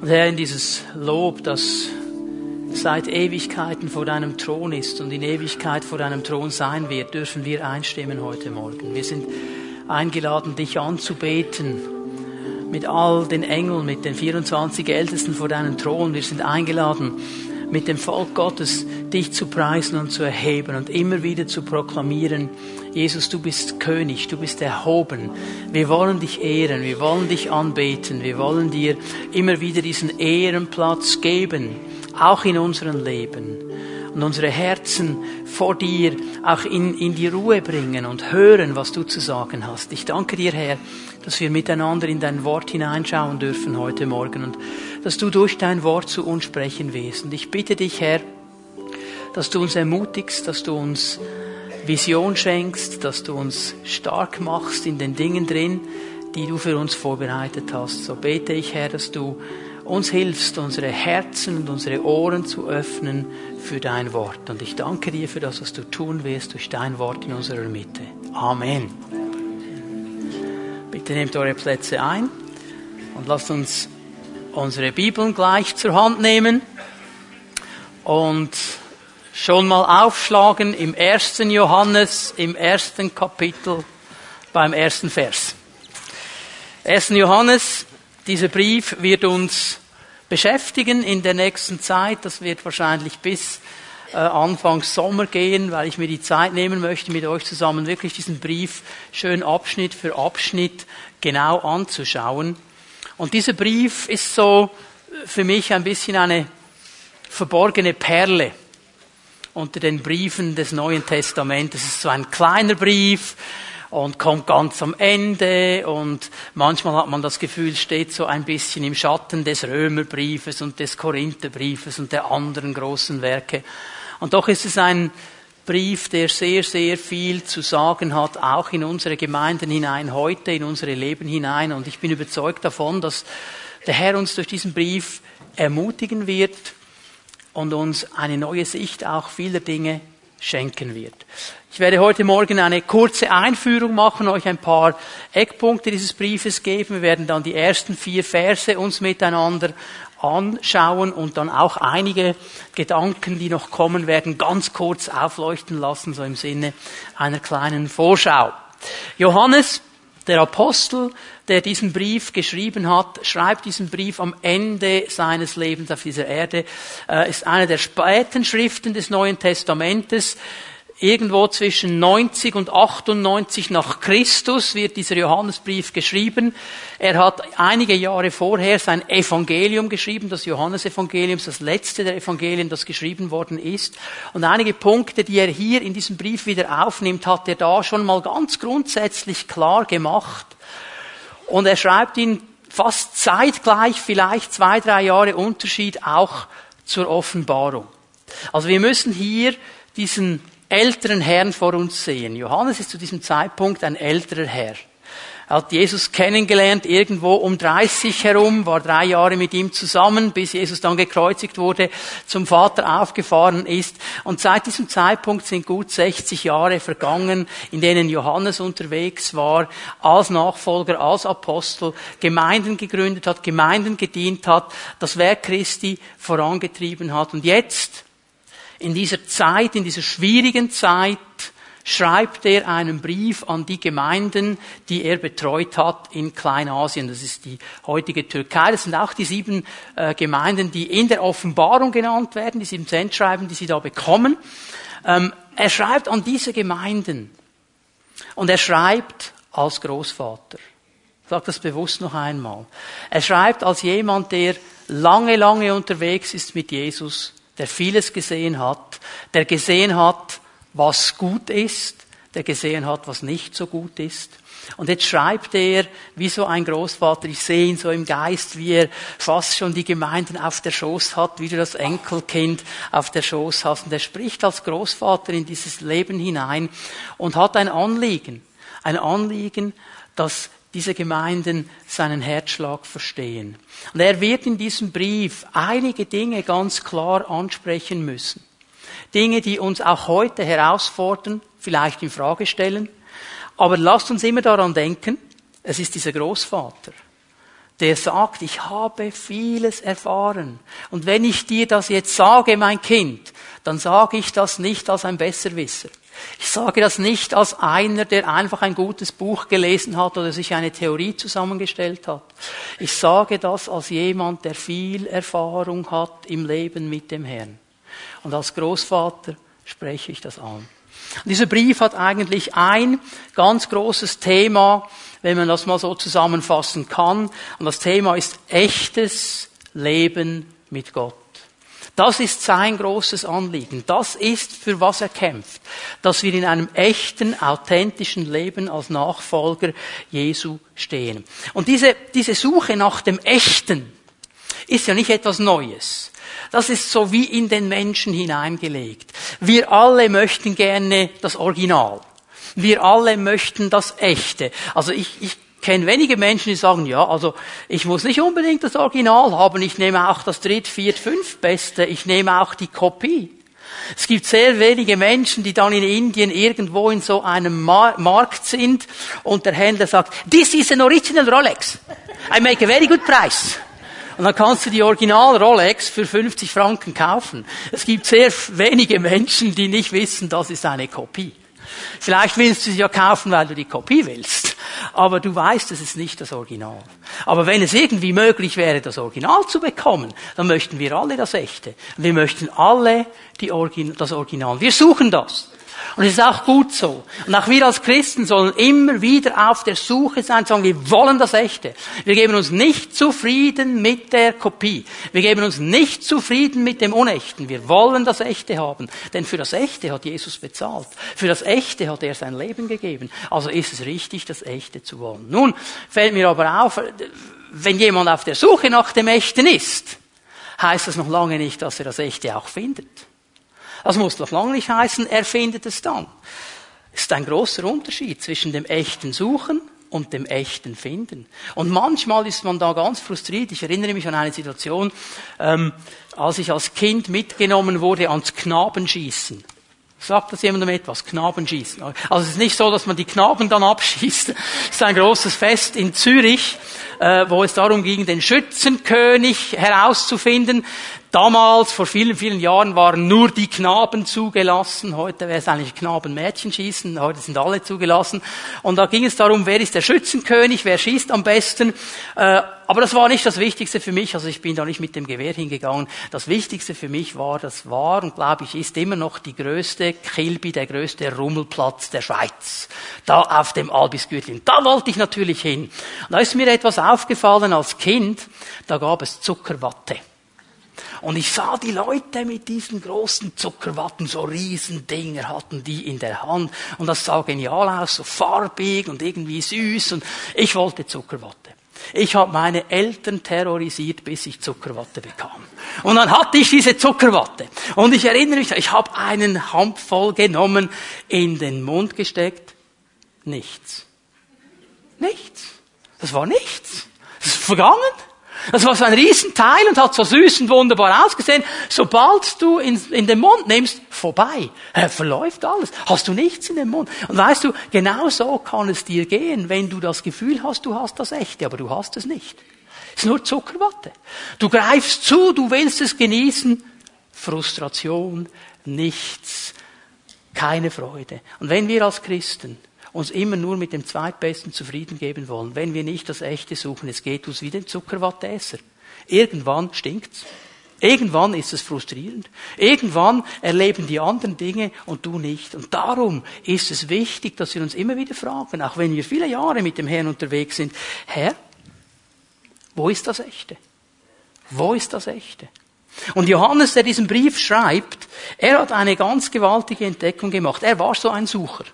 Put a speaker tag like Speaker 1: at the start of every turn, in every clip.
Speaker 1: Und Herr, in dieses Lob, das seit Ewigkeiten vor deinem Thron ist und in Ewigkeit vor deinem Thron sein wird, dürfen wir einstimmen heute Morgen. Wir sind eingeladen, dich anzubeten mit all den Engeln, mit den 24 Ältesten vor deinem Thron. Wir sind eingeladen, mit dem Volk Gottes dich zu preisen und zu erheben und immer wieder zu proklamieren, Jesus, du bist König, du bist erhoben. Wir wollen dich ehren, wir wollen dich anbeten, wir wollen dir immer wieder diesen Ehrenplatz geben, auch in unserem Leben und unsere Herzen vor dir auch in, in die Ruhe bringen und hören, was du zu sagen hast. Ich danke dir, Herr, dass wir miteinander in dein Wort hineinschauen dürfen heute Morgen und dass du durch dein Wort zu uns sprechen wirst. Und ich bitte dich, Herr, dass du uns ermutigst, dass du uns Vision schenkst, dass du uns stark machst in den Dingen drin, die du für uns vorbereitet hast. So bete ich, Herr, dass du uns hilfst, unsere Herzen und unsere Ohren zu öffnen für dein Wort. Und ich danke dir für das, was du tun wirst durch dein Wort in unserer Mitte. Amen. Bitte nehmt eure Plätze ein und lasst uns unsere Bibeln gleich zur Hand nehmen und schon mal aufschlagen im ersten Johannes, im ersten Kapitel, beim ersten Vers. 1. Johannes, dieser Brief wird uns beschäftigen in der nächsten Zeit. Das wird wahrscheinlich bis äh, Anfang Sommer gehen, weil ich mir die Zeit nehmen möchte, mit euch zusammen wirklich diesen Brief schön Abschnitt für Abschnitt genau anzuschauen. Und dieser Brief ist so für mich ein bisschen eine verborgene Perle unter den Briefen des Neuen Testamentes. Es ist so ein kleiner Brief und kommt ganz am Ende und manchmal hat man das Gefühl, steht so ein bisschen im Schatten des Römerbriefes und des Korintherbriefes und der anderen großen Werke. Und doch ist es ein Brief, der sehr, sehr viel zu sagen hat, auch in unsere Gemeinden hinein, heute in unsere Leben hinein. Und ich bin überzeugt davon, dass der Herr uns durch diesen Brief ermutigen wird, und uns eine neue Sicht auch vieler Dinge schenken wird. Ich werde heute Morgen eine kurze Einführung machen, euch ein paar Eckpunkte dieses Briefes geben. Wir werden dann die ersten vier Verse uns miteinander anschauen und dann auch einige Gedanken, die noch kommen werden, ganz kurz aufleuchten lassen, so im Sinne einer kleinen Vorschau. Johannes der Apostel, der diesen Brief geschrieben hat, schreibt diesen Brief am Ende seines Lebens auf dieser Erde, äh, ist eine der späten Schriften des Neuen Testamentes irgendwo zwischen 90 und 98 nach Christus wird dieser Johannesbrief geschrieben. Er hat einige Jahre vorher sein Evangelium geschrieben, das Johannesevangelium, das letzte der Evangelien, das geschrieben worden ist. Und einige Punkte, die er hier in diesem Brief wieder aufnimmt, hat er da schon mal ganz grundsätzlich klar gemacht. Und er schreibt ihn fast zeitgleich, vielleicht zwei, drei Jahre Unterschied auch zur Offenbarung. Also wir müssen hier diesen älteren Herrn vor uns sehen. Johannes ist zu diesem Zeitpunkt ein älterer Herr. Er hat Jesus kennengelernt irgendwo um 30 herum, war drei Jahre mit ihm zusammen, bis Jesus dann gekreuzigt wurde, zum Vater aufgefahren ist. Und seit diesem Zeitpunkt sind gut 60 Jahre vergangen, in denen Johannes unterwegs war, als Nachfolger, als Apostel, Gemeinden gegründet hat, Gemeinden gedient hat, das Werk Christi vorangetrieben hat. Und jetzt, in dieser Zeit, in dieser schwierigen Zeit, schreibt er einen Brief an die Gemeinden, die er betreut hat in Kleinasien. Das ist die heutige Türkei. Das sind auch die sieben äh, Gemeinden, die in der Offenbarung genannt werden, die sieben Sendschreiben, die sie da bekommen. Ähm, er schreibt an diese Gemeinden. Und er schreibt als Großvater. Ich sage das bewusst noch einmal. Er schreibt als jemand, der lange, lange unterwegs ist mit Jesus der vieles gesehen hat, der gesehen hat, was gut ist, der gesehen hat, was nicht so gut ist. Und jetzt schreibt er, wie so ein Großvater, ich sehe ihn so im Geist, wie er fast schon die Gemeinden auf der Schoß hat, wie du das Enkelkind auf der Schoß hast. Und er spricht als Großvater in dieses Leben hinein und hat ein Anliegen. Ein Anliegen, das diese Gemeinden seinen Herzschlag verstehen. Und er wird in diesem Brief einige Dinge ganz klar ansprechen müssen. Dinge, die uns auch heute herausfordern, vielleicht in Frage stellen. Aber lasst uns immer daran denken, es ist dieser Großvater, der sagt, ich habe vieles erfahren. Und wenn ich dir das jetzt sage, mein Kind, dann sage ich das nicht als ein Besserwisser. Ich sage das nicht als einer, der einfach ein gutes Buch gelesen hat oder sich eine Theorie zusammengestellt hat. Ich sage das als jemand, der viel Erfahrung hat im Leben mit dem Herrn. Und als Großvater spreche ich das an. Dieser Brief hat eigentlich ein ganz großes Thema, wenn man das mal so zusammenfassen kann. Und das Thema ist echtes Leben mit Gott. Das ist sein großes Anliegen. Das ist, für was er kämpft. Dass wir in einem echten, authentischen Leben als Nachfolger Jesu stehen. Und diese, diese Suche nach dem Echten ist ja nicht etwas Neues. Das ist so wie in den Menschen hineingelegt. Wir alle möchten gerne das Original. Wir alle möchten das Echte. Also ich, ich kenne wenige Menschen, die sagen, ja, also ich muss nicht unbedingt das Original haben, ich nehme auch das dritt, viert, fünf Beste, ich nehme auch die Kopie. Es gibt sehr wenige Menschen, die dann in Indien irgendwo in so einem Mar Markt sind und der Händler sagt, this is an original Rolex. I make a very good price. Und dann kannst du die Original Rolex für 50 Franken kaufen. Es gibt sehr wenige Menschen, die nicht wissen, das ist eine Kopie. Vielleicht willst du sie ja kaufen, weil du die Kopie willst. Aber du weißt, es ist nicht das Original. Aber wenn es irgendwie möglich wäre, das Original zu bekommen, dann möchten wir alle das Echte. Wir möchten alle Origin das Original. Wir suchen das. Und es ist auch gut so. Und auch wir als Christen sollen immer wieder auf der Suche sein, sagen, wir wollen das Echte. Wir geben uns nicht zufrieden mit der Kopie. Wir geben uns nicht zufrieden mit dem Unechten. Wir wollen das Echte haben. Denn für das Echte hat Jesus bezahlt. Für das Echte hat er sein Leben gegeben. Also ist es richtig, das Echte zu wollen. Nun fällt mir aber auf, wenn jemand auf der Suche nach dem Echten ist, heißt das noch lange nicht, dass er das Echte auch findet. Das muss noch lange nicht heißen, er findet es dann. Ist ein großer Unterschied zwischen dem echten Suchen und dem echten Finden. Und manchmal ist man da ganz frustriert. Ich erinnere mich an eine Situation, ähm, als ich als Kind mitgenommen wurde ans Knabenschießen. Sagt das jemandem etwas? Knabenschießen. Also es ist nicht so, dass man die Knaben dann abschießt. Es ist ein großes Fest in Zürich, wo es darum ging, den Schützenkönig herauszufinden. Damals, vor vielen, vielen Jahren, waren nur die Knaben zugelassen. Heute wäre es eigentlich Knaben-Mädchen schießen. Heute sind alle zugelassen. Und da ging es darum, wer ist der Schützenkönig, wer schießt am besten. Äh, aber das war nicht das Wichtigste für mich. Also ich bin da nicht mit dem Gewehr hingegangen. Das Wichtigste für mich war, das war und glaube ich ist immer noch die größte Kilby, der größte Rummelplatz der Schweiz. Da auf dem Albisgürtel. Da wollte ich natürlich hin. Und da ist mir etwas aufgefallen als Kind. Da gab es Zuckerwatte. Und ich sah die Leute mit diesen großen Zuckerwatten, so Riesendinger hatten die in der Hand. Und das sah genial aus, so farbig und irgendwie süß. Und ich wollte Zuckerwatte. Ich habe meine Eltern terrorisiert, bis ich Zuckerwatte bekam. Und dann hatte ich diese Zuckerwatte. Und ich erinnere mich, ich habe einen Handvoll genommen, in den Mund gesteckt. Nichts. Nichts. Das war nichts. Das ist vergangen. Das war so ein Riesenteil und hat so süß und wunderbar ausgesehen. Sobald du in, in den Mund nimmst, vorbei. Äh, verläuft alles. Hast du nichts in den Mund. Und weißt du, genau so kann es dir gehen, wenn du das Gefühl hast, du hast das Echte, aber du hast es nicht. Es ist nur Zuckerwatte. Du greifst zu, du willst es genießen. Frustration, nichts, keine Freude. Und wenn wir als Christen uns immer nur mit dem Zweitbesten zufrieden geben wollen, wenn wir nicht das Echte suchen. Es geht uns wie den Zuckerwatteesser. Irgendwann stinkt's. Irgendwann ist es frustrierend. Irgendwann erleben die anderen Dinge und du nicht. Und darum ist es wichtig, dass wir uns immer wieder fragen, auch wenn wir viele Jahre mit dem Herrn unterwegs sind, Herr, wo ist das Echte? Wo ist das Echte? Und Johannes, der diesen Brief schreibt, er hat eine ganz gewaltige Entdeckung gemacht. Er war so ein Sucher.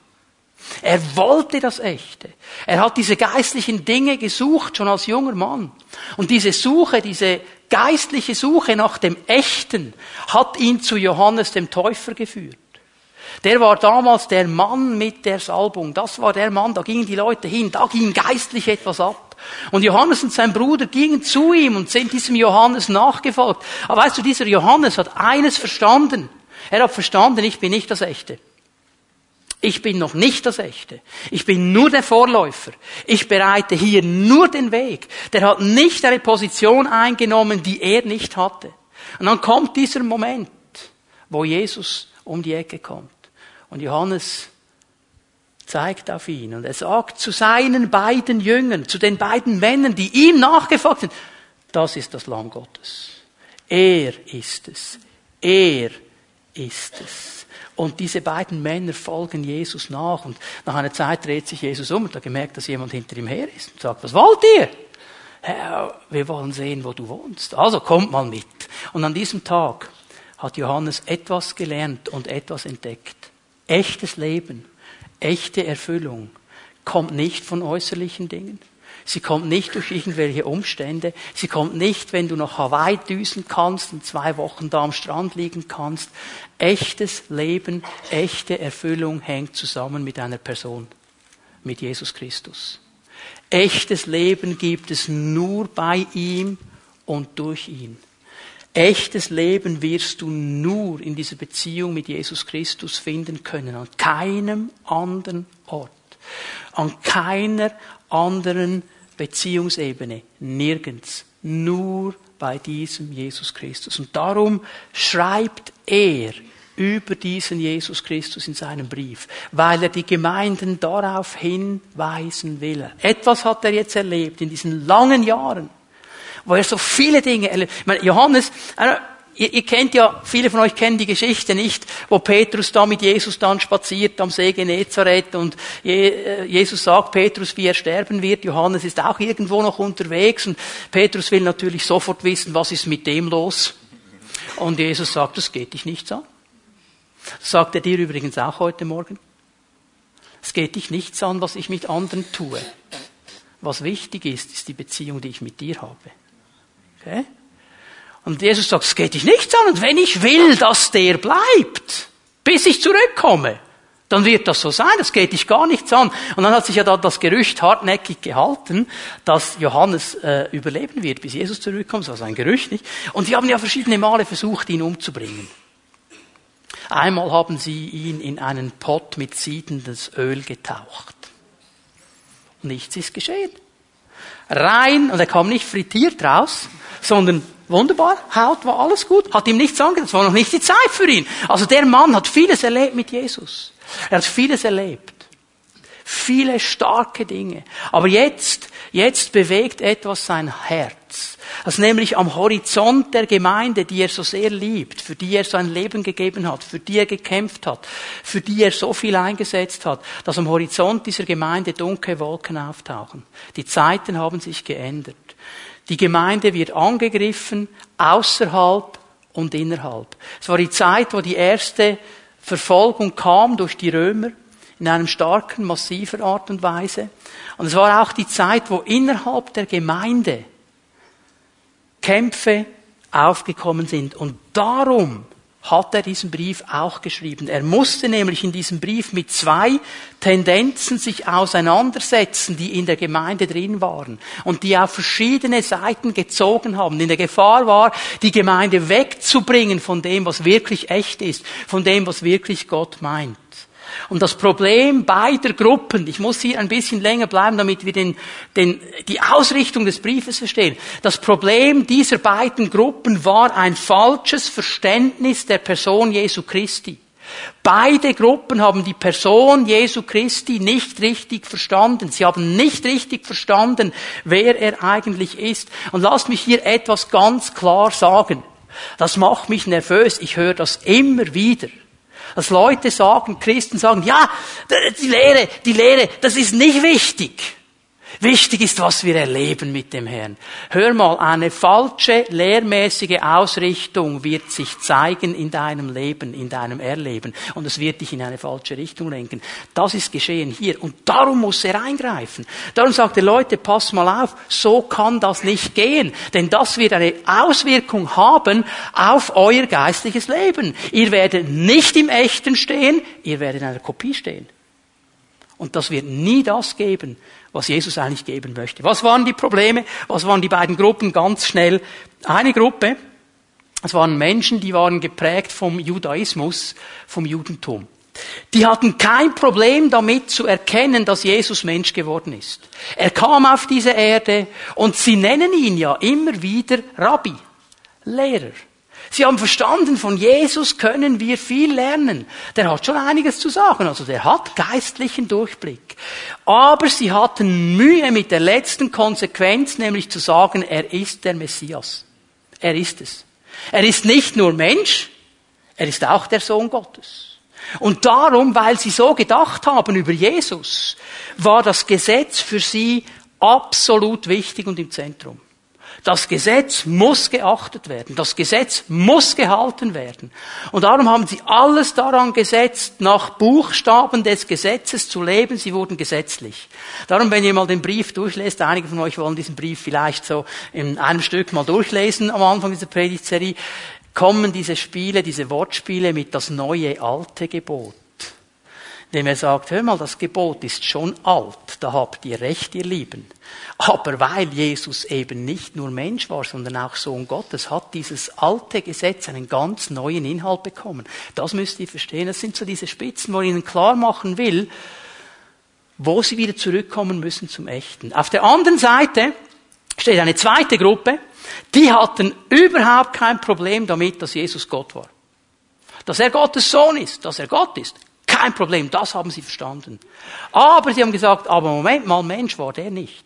Speaker 1: Er wollte das Echte. Er hat diese geistlichen Dinge gesucht, schon als junger Mann. Und diese Suche, diese geistliche Suche nach dem Echten hat ihn zu Johannes dem Täufer geführt. Der war damals der Mann mit der Salbung. Das war der Mann, da gingen die Leute hin, da ging geistlich etwas ab. Und Johannes und sein Bruder gingen zu ihm und sind diesem Johannes nachgefolgt. Aber weißt du, dieser Johannes hat eines verstanden. Er hat verstanden, ich bin nicht das Echte. Ich bin noch nicht das Echte. Ich bin nur der Vorläufer. Ich bereite hier nur den Weg. Der hat nicht eine Position eingenommen, die er nicht hatte. Und dann kommt dieser Moment, wo Jesus um die Ecke kommt. Und Johannes zeigt auf ihn und er sagt zu seinen beiden Jüngern, zu den beiden Männern, die ihm nachgefolgt sind, das ist das Lamm Gottes. Er ist es. Er ist es. Und diese beiden Männer folgen Jesus nach und nach einer Zeit dreht sich Jesus um und hat gemerkt, dass jemand hinter ihm her ist und sagt, was wollt ihr? Herr, wir wollen sehen, wo du wohnst. Also kommt mal mit. Und an diesem Tag hat Johannes etwas gelernt und etwas entdeckt. Echtes Leben, echte Erfüllung kommt nicht von äußerlichen Dingen. Sie kommt nicht durch irgendwelche Umstände. Sie kommt nicht, wenn du nach Hawaii düsen kannst und zwei Wochen da am Strand liegen kannst. Echtes Leben, echte Erfüllung hängt zusammen mit einer Person, mit Jesus Christus. Echtes Leben gibt es nur bei ihm und durch ihn. Echtes Leben wirst du nur in dieser Beziehung mit Jesus Christus finden können, an keinem anderen Ort, an keiner anderen Beziehungsebene, nirgends, nur bei diesem Jesus Christus. Und darum schreibt er über diesen Jesus Christus in seinem Brief, weil er die Gemeinden darauf hinweisen will. Etwas hat er jetzt erlebt in diesen langen Jahren wo er so viele Dinge erlebt. Ich meine, Johannes, äh, ihr, ihr kennt ja, viele von euch kennen die Geschichte nicht, wo Petrus da mit Jesus dann spaziert am See Genezareth und äh, Jesus sagt Petrus, wie er sterben wird. Johannes ist auch irgendwo noch unterwegs und Petrus will natürlich sofort wissen, was ist mit dem los. Und Jesus sagt, das geht dich nichts an. Das sagt er dir übrigens auch heute Morgen. Es geht dich nichts an, was ich mit anderen tue. Was wichtig ist, ist die Beziehung, die ich mit dir habe. Okay? Und Jesus sagt, es geht dich nichts an. Und wenn ich will, dass der bleibt, bis ich zurückkomme, dann wird das so sein, das geht dich gar nichts an. Und dann hat sich ja da das Gerücht hartnäckig gehalten, dass Johannes äh, überleben wird, bis Jesus zurückkommt. Das war ein Gerücht, nicht? Und sie haben ja verschiedene Male versucht, ihn umzubringen. Einmal haben sie ihn in einen Pott mit siedendes Öl getaucht. Nichts ist geschehen. Rein, und er kam nicht frittiert raus, sondern wunderbar, Haut war alles gut, hat ihm nichts angetan, es war noch nicht die Zeit für ihn. Also der Mann hat vieles erlebt mit Jesus. Er hat vieles erlebt. Viele starke Dinge. Aber jetzt, jetzt bewegt etwas sein Herz. Das nämlich am Horizont der Gemeinde, die er so sehr liebt, für die er sein Leben gegeben hat, für die er gekämpft hat, für die er so viel eingesetzt hat, dass am Horizont dieser Gemeinde dunkle Wolken auftauchen. Die Zeiten haben sich geändert. Die Gemeinde wird angegriffen, außerhalb und innerhalb. Es war die Zeit, wo die erste Verfolgung kam durch die Römer in einem starken, massiver Art und Weise. Und es war auch die Zeit, wo innerhalb der Gemeinde Kämpfe aufgekommen sind. Und darum hat er diesen Brief auch geschrieben. Er musste nämlich in diesem Brief mit zwei Tendenzen sich auseinandersetzen, die in der Gemeinde drin waren und die auf verschiedene Seiten gezogen haben. In der Gefahr war, die Gemeinde wegzubringen von dem, was wirklich echt ist, von dem, was wirklich Gott meint. Und das Problem beider Gruppen, ich muss hier ein bisschen länger bleiben, damit wir den, den, die Ausrichtung des Briefes verstehen. Das Problem dieser beiden Gruppen war ein falsches Verständnis der Person Jesu Christi. Beide Gruppen haben die Person Jesu Christi nicht richtig verstanden. Sie haben nicht richtig verstanden, wer er eigentlich ist. Und lasst mich hier etwas ganz klar sagen. Das macht mich nervös. Ich höre das immer wieder dass Leute sagen, Christen sagen, ja, die Lehre, die Lehre, das ist nicht wichtig. Wichtig ist, was wir erleben mit dem Herrn. Hör mal, eine falsche lehrmäßige Ausrichtung wird sich zeigen in deinem Leben, in deinem Erleben. Und es wird dich in eine falsche Richtung lenken. Das ist geschehen hier. Und darum muss er eingreifen. Darum sagt er, Leute, pass mal auf, so kann das nicht gehen. Denn das wird eine Auswirkung haben auf euer geistliches Leben. Ihr werdet nicht im Echten stehen, ihr werdet in einer Kopie stehen. Und das wird nie das geben, was Jesus eigentlich geben möchte. Was waren die Probleme? Was waren die beiden Gruppen? Ganz schnell. Eine Gruppe, es waren Menschen, die waren geprägt vom Judaismus, vom Judentum. Die hatten kein Problem damit zu erkennen, dass Jesus Mensch geworden ist. Er kam auf diese Erde und sie nennen ihn ja immer wieder Rabbi, Lehrer. Sie haben verstanden, von Jesus können wir viel lernen. Der hat schon einiges zu sagen, also der hat geistlichen Durchblick. Aber sie hatten Mühe mit der letzten Konsequenz, nämlich zu sagen, er ist der Messias. Er ist es. Er ist nicht nur Mensch, er ist auch der Sohn Gottes. Und darum, weil sie so gedacht haben über Jesus, war das Gesetz für sie absolut wichtig und im Zentrum. Das Gesetz muss geachtet werden. Das Gesetz muss gehalten werden. Und darum haben sie alles daran gesetzt, nach Buchstaben des Gesetzes zu leben. Sie wurden gesetzlich. Darum, wenn ihr mal den Brief durchlest, einige von euch wollen diesen Brief vielleicht so in einem Stück mal durchlesen am Anfang dieser Predigtserie, kommen diese Spiele, diese Wortspiele mit das neue alte Gebot indem er sagt, hör mal, das Gebot ist schon alt, da habt ihr recht, ihr Lieben. Aber weil Jesus eben nicht nur Mensch war, sondern auch Sohn Gottes, hat dieses alte Gesetz einen ganz neuen Inhalt bekommen. Das müsst ihr verstehen. Das sind so diese Spitzen, wo er ihnen klar machen will, wo sie wieder zurückkommen müssen zum Echten. Auf der anderen Seite steht eine zweite Gruppe, die hatten überhaupt kein Problem damit, dass Jesus Gott war. Dass er Gottes Sohn ist, dass er Gott ist. Kein Problem, das haben sie verstanden. Aber sie haben gesagt, aber Moment mal, Mensch war der nicht.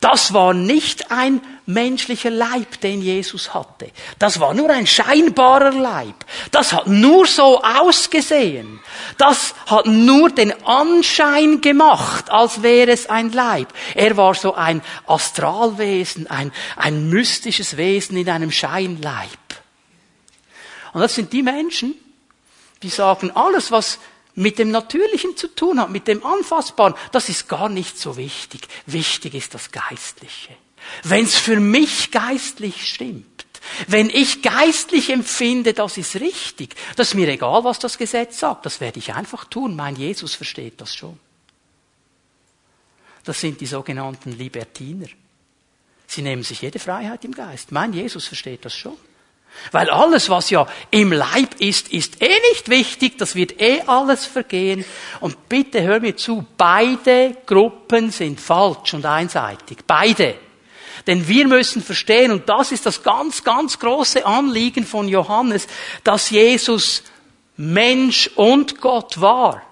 Speaker 1: Das war nicht ein menschlicher Leib, den Jesus hatte. Das war nur ein scheinbarer Leib. Das hat nur so ausgesehen. Das hat nur den Anschein gemacht, als wäre es ein Leib. Er war so ein Astralwesen, ein, ein mystisches Wesen in einem Scheinleib. Und das sind die Menschen, die sagen, alles, was mit dem Natürlichen zu tun hat, mit dem Anfassbaren, das ist gar nicht so wichtig. Wichtig ist das Geistliche. Wenn es für mich geistlich stimmt, wenn ich geistlich empfinde, das ist richtig, das ist mir egal, was das Gesetz sagt, das werde ich einfach tun. Mein Jesus versteht das schon. Das sind die sogenannten Libertiner. Sie nehmen sich jede Freiheit im Geist. Mein Jesus versteht das schon. Weil alles, was ja im Leib ist, ist eh nicht wichtig, das wird eh alles vergehen. Und bitte hör mir zu, beide Gruppen sind falsch und einseitig. Beide. Denn wir müssen verstehen, und das ist das ganz, ganz große Anliegen von Johannes, dass Jesus Mensch und Gott war.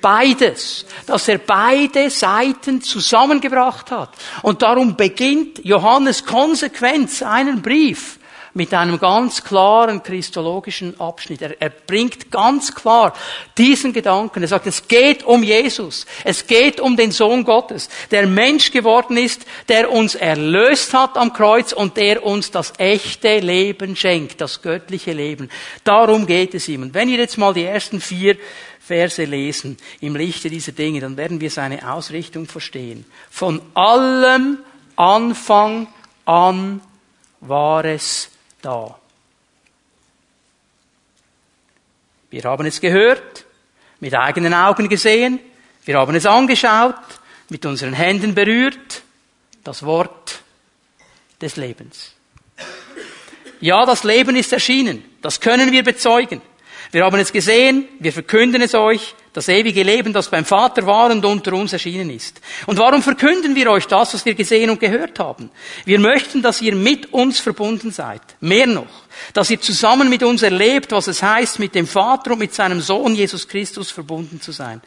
Speaker 1: Beides. Dass er beide Seiten zusammengebracht hat. Und darum beginnt Johannes konsequent seinen Brief mit einem ganz klaren christologischen Abschnitt. Er, er bringt ganz klar diesen Gedanken. Er sagt, es geht um Jesus. Es geht um den Sohn Gottes, der Mensch geworden ist, der uns erlöst hat am Kreuz und der uns das echte Leben schenkt, das göttliche Leben. Darum geht es ihm. Und wenn ihr jetzt mal die ersten vier Verse lesen im Lichte dieser Dinge, dann werden wir seine Ausrichtung verstehen. Von allem Anfang an war es da. Wir haben es gehört, mit eigenen Augen gesehen, wir haben es angeschaut, mit unseren Händen berührt, das Wort des Lebens. Ja, das Leben ist erschienen, das können wir bezeugen. Wir haben es gesehen, wir verkünden es euch, das ewige Leben, das beim Vater war und unter uns erschienen ist. Und warum verkünden wir euch das, was wir gesehen und gehört haben? Wir möchten, dass ihr mit uns verbunden seid. Mehr noch, dass ihr zusammen mit uns erlebt, was es heißt, mit dem Vater und mit seinem Sohn Jesus Christus verbunden zu sein.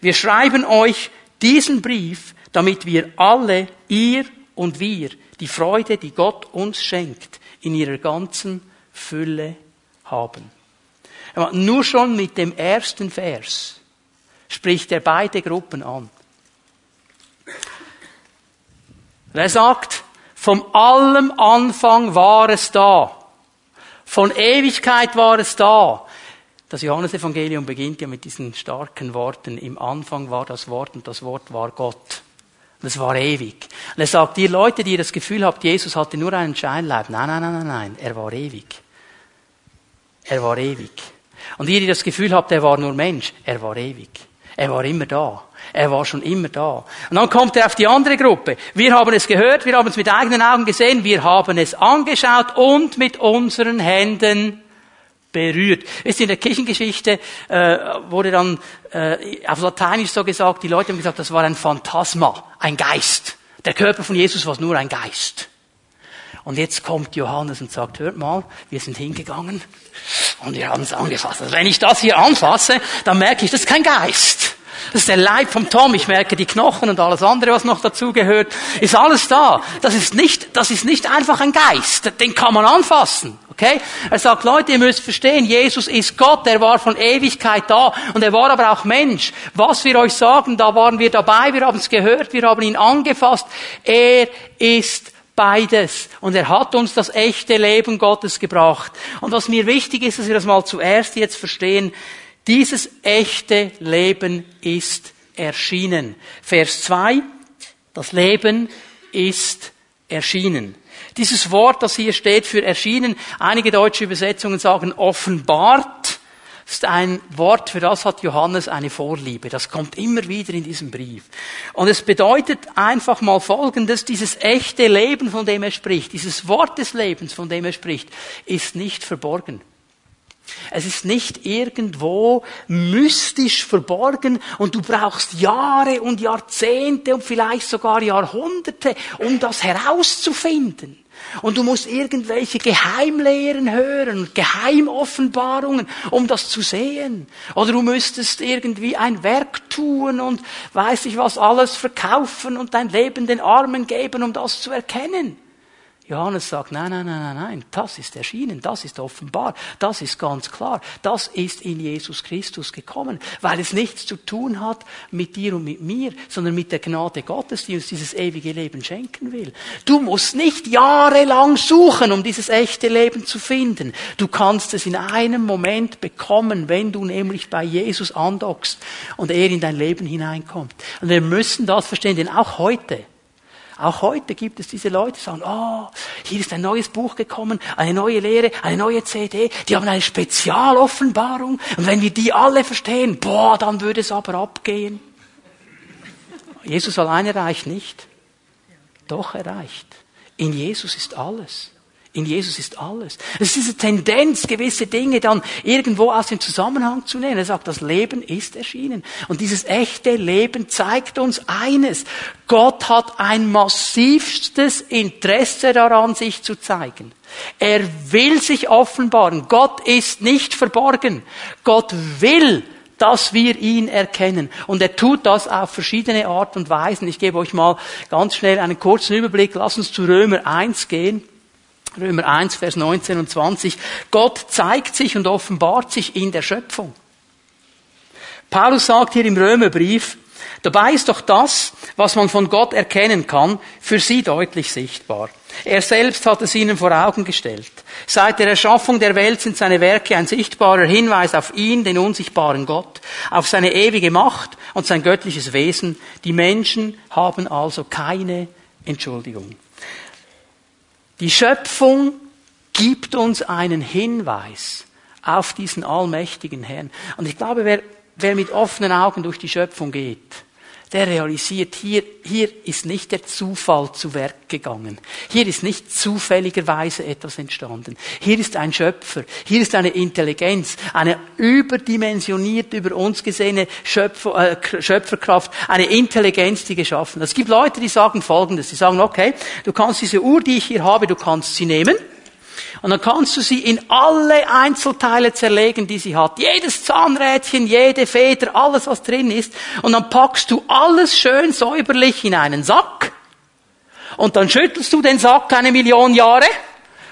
Speaker 1: Wir schreiben euch diesen Brief, damit wir alle, ihr und wir, die Freude, die Gott uns schenkt, in ihrer ganzen Fülle haben. Nur schon mit dem ersten Vers spricht er beide Gruppen an. Er sagt, vom allem Anfang war es da. Von Ewigkeit war es da. Das Johannesevangelium beginnt ja mit diesen starken Worten. Im Anfang war das Wort und das Wort war Gott. Und es war ewig. Und er sagt, ihr Leute, die das Gefühl habt, Jesus hatte nur einen Scheinleib. Nein, nein, nein, nein, nein. Er war ewig. Er war ewig. Und ihr, die das Gefühl habt, er war nur Mensch, er war ewig. Er war immer da. Er war schon immer da. Und dann kommt er auf die andere Gruppe. Wir haben es gehört, wir haben es mit eigenen Augen gesehen, wir haben es angeschaut und mit unseren Händen berührt. Ihr, in der Kirchengeschichte äh, wurde dann äh, auf Lateinisch so gesagt, die Leute haben gesagt, das war ein Phantasma, ein Geist. Der Körper von Jesus war nur ein Geist. Und jetzt kommt Johannes und sagt, hört mal, wir sind hingegangen und wir haben es angefasst. Also wenn ich das hier anfasse, dann merke ich, das ist kein Geist. Das ist der Leib vom Tom. Ich merke die Knochen und alles andere, was noch dazugehört. Ist alles da. Das ist nicht, das ist nicht einfach ein Geist. Den kann man anfassen. Okay? Er sagt, Leute, ihr müsst verstehen, Jesus ist Gott, er war von Ewigkeit da und er war aber auch Mensch. Was wir euch sagen, da waren wir dabei, wir haben es gehört, wir haben ihn angefasst. Er ist beides. Und er hat uns das echte Leben Gottes gebracht. Und was mir wichtig ist, dass wir das mal zuerst jetzt verstehen, dieses echte Leben ist erschienen. Vers 2, das Leben ist erschienen. Dieses Wort, das hier steht für erschienen, einige deutsche Übersetzungen sagen offenbart, ist ein Wort, für das hat Johannes eine Vorliebe. Das kommt immer wieder in diesem Brief. Und es bedeutet einfach mal Folgendes, dieses echte Leben, von dem er spricht, dieses Wort des Lebens, von dem er spricht, ist nicht verborgen. Es ist nicht irgendwo mystisch verborgen und du brauchst Jahre und Jahrzehnte und vielleicht sogar Jahrhunderte, um das herauszufinden. Und du musst irgendwelche Geheimlehren hören, Geheimoffenbarungen, um das zu sehen. Oder du müsstest irgendwie ein Werk tun und weiß ich was alles verkaufen und dein Leben den Armen geben, um das zu erkennen. Johannes sagt, nein, nein, nein, nein, nein, das ist erschienen, das ist offenbar, das ist ganz klar, das ist in Jesus Christus gekommen, weil es nichts zu tun hat mit dir und mit mir, sondern mit der Gnade Gottes, die uns dieses ewige Leben schenken will. Du musst nicht jahrelang suchen, um dieses echte Leben zu finden. Du kannst es in einem Moment bekommen, wenn du nämlich bei Jesus andockst und er in dein Leben hineinkommt. Und wir müssen das verstehen, denn auch heute, auch heute gibt es diese Leute, die sagen, oh, hier ist ein neues Buch gekommen, eine neue Lehre, eine neue CD, die haben eine Spezialoffenbarung und wenn wir die alle verstehen, boah, dann würde es aber abgehen. Jesus alleine reicht nicht. Doch er reicht. In Jesus ist alles. In Jesus ist alles. Es ist diese Tendenz, gewisse Dinge dann irgendwo aus dem Zusammenhang zu nehmen. Er sagt, das Leben ist erschienen. Und dieses echte Leben zeigt uns eines. Gott hat ein massivstes Interesse daran, sich zu zeigen. Er will sich offenbaren. Gott ist nicht verborgen. Gott will dass wir ihn erkennen. Und er tut das auf verschiedene Art und Weisen. Ich gebe euch mal ganz schnell einen kurzen Überblick. Lass uns zu Römer 1 gehen. Römer 1, Vers 19 und 20. Gott zeigt sich und offenbart sich in der Schöpfung. Paulus sagt hier im Römerbrief, dabei ist doch das, was man von Gott erkennen kann, für sie deutlich sichtbar. Er selbst hat es ihnen vor Augen gestellt. Seit der Erschaffung der Welt sind seine Werke ein sichtbarer Hinweis auf ihn, den unsichtbaren Gott, auf seine ewige Macht und sein göttliches Wesen. Die Menschen haben also keine Entschuldigung. Die Schöpfung gibt uns einen Hinweis auf diesen allmächtigen Herrn. Und ich glaube, wer, wer mit offenen Augen durch die Schöpfung geht, der realisiert, hier, hier ist nicht der Zufall zu Werk gegangen. Hier ist nicht zufälligerweise etwas entstanden. Hier ist ein Schöpfer. Hier ist eine Intelligenz, eine überdimensioniert über uns gesehene Schöpfer, äh, Schöpferkraft, eine Intelligenz, die geschaffen hat. Es gibt Leute, die sagen Folgendes. Die sagen, okay, du kannst diese Uhr, die ich hier habe, du kannst sie nehmen und dann kannst du sie in alle Einzelteile zerlegen, die sie hat. Jedes Zahnrädchen, jede Feder, alles was drin ist. Und dann packst du alles schön säuberlich in einen Sack. Und dann schüttelst du den Sack eine Million Jahre.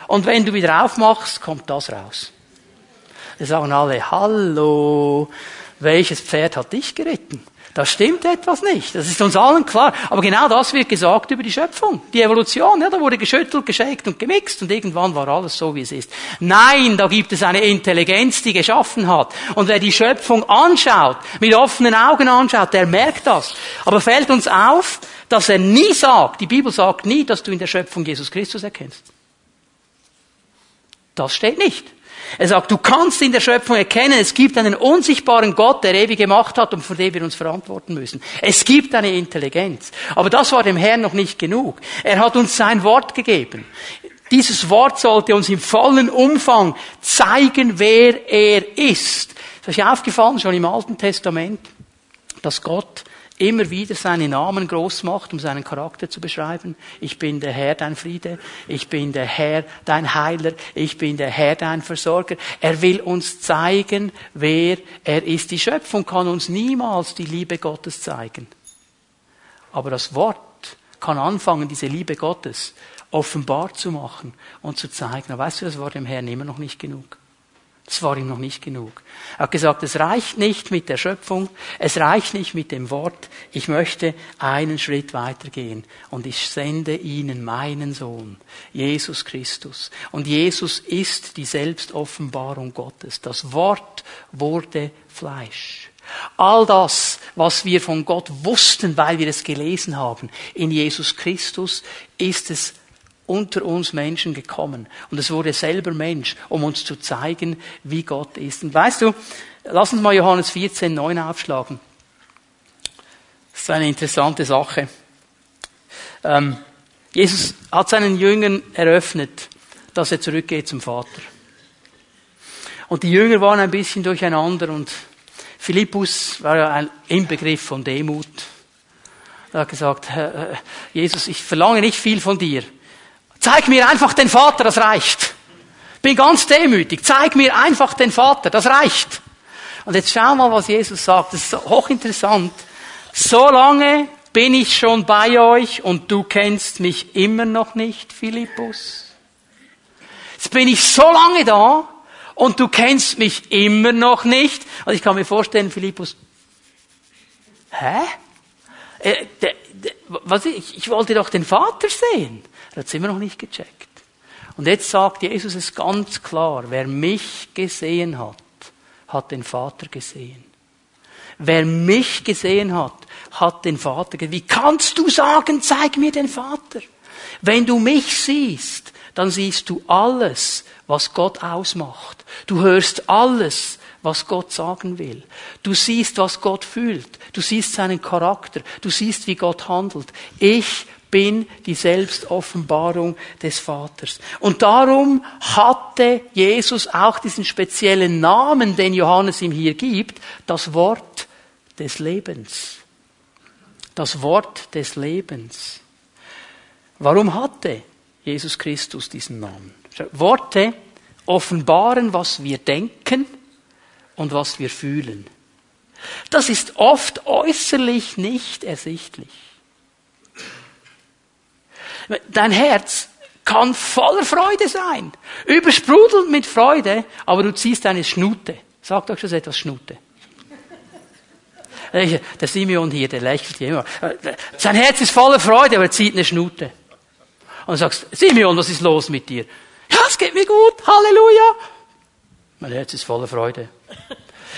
Speaker 1: Und wenn du wieder aufmachst, kommt das raus. Da sagen alle, hallo, welches Pferd hat dich geritten? Da stimmt etwas nicht. Das ist uns allen klar. Aber genau das wird gesagt über die Schöpfung. Die Evolution, ja, da wurde geschüttelt, geschakt und gemixt und irgendwann war alles so, wie es ist. Nein, da gibt es eine Intelligenz, die geschaffen hat. Und wer die Schöpfung anschaut, mit offenen Augen anschaut, der merkt das. Aber fällt uns auf, dass er nie sagt, die Bibel sagt nie, dass du in der Schöpfung Jesus Christus erkennst. Das steht nicht. Er sagt, du kannst in der Schöpfung erkennen, es gibt einen unsichtbaren Gott, der ewige Macht hat und von dem wir uns verantworten müssen. Es gibt eine Intelligenz. Aber das war dem Herrn noch nicht genug. Er hat uns sein Wort gegeben. Dieses Wort sollte uns im vollen Umfang zeigen, wer er ist. Das ist euch aufgefallen, schon im Alten Testament, dass Gott immer wieder seinen Namen groß macht, um seinen Charakter zu beschreiben. Ich bin der Herr, dein Friede. Ich bin der Herr, dein Heiler. Ich bin der Herr, dein Versorger. Er will uns zeigen, wer er ist. Die Schöpfung kann uns niemals die Liebe Gottes zeigen. Aber das Wort kann anfangen, diese Liebe Gottes offenbar zu machen und zu zeigen. Aber weißt du, das war dem Herrn immer noch nicht genug. Das war ihm noch nicht genug. Er hat gesagt, es reicht nicht mit der Schöpfung, es reicht nicht mit dem Wort, ich möchte einen Schritt weitergehen und ich sende ihnen meinen Sohn, Jesus Christus. Und Jesus ist die Selbstoffenbarung Gottes. Das Wort wurde Fleisch. All das, was wir von Gott wussten, weil wir es gelesen haben, in Jesus Christus ist es unter uns Menschen gekommen. Und es wurde selber Mensch, um uns zu zeigen, wie Gott ist. Und weißt du, lass uns mal Johannes 14, 9 aufschlagen. Das ist eine interessante Sache. Ähm, Jesus hat seinen Jüngern eröffnet, dass er zurückgeht zum Vater. Und die Jünger waren ein bisschen durcheinander und Philippus war ja ein Inbegriff von Demut. Er hat gesagt, Jesus, ich verlange nicht viel von dir. Zeig mir einfach den Vater, das reicht. Bin ganz demütig. Zeig mir einfach den Vater, das reicht. Und jetzt schau mal, was Jesus sagt. Das ist hochinteressant. So lange bin ich schon bei euch und du kennst mich immer noch nicht, Philippus. Jetzt bin ich so lange da und du kennst mich immer noch nicht. Und ich kann mir vorstellen, Philippus, hä? Äh, der, der, was ich, ich wollte doch den Vater sehen. Er hat es immer noch nicht gecheckt. Und jetzt sagt Jesus es ganz klar, wer mich gesehen hat, hat den Vater gesehen. Wer mich gesehen hat, hat den Vater gesehen. Wie kannst du sagen, zeig mir den Vater? Wenn du mich siehst, dann siehst du alles, was Gott ausmacht. Du hörst alles, was Gott sagen will. Du siehst, was Gott fühlt. Du siehst seinen Charakter. Du siehst, wie Gott handelt. Ich bin die Selbstoffenbarung des Vaters. Und darum hatte Jesus auch diesen speziellen Namen, den Johannes ihm hier gibt, das Wort des Lebens. Das Wort des Lebens. Warum hatte Jesus Christus diesen Namen? Worte offenbaren, was wir denken und was wir fühlen. Das ist oft äußerlich nicht ersichtlich. Dein Herz kann voller Freude sein, übersprudelnd mit Freude, aber du ziehst eine Schnute. Sag doch schon etwas Schnute. Der Simeon hier, der lächelt hier immer. Sein Herz ist voller Freude, aber er zieht eine Schnute. Und du sagst, Simeon, was ist los mit dir? Ja, es geht mir gut, Halleluja. Mein Herz ist voller Freude.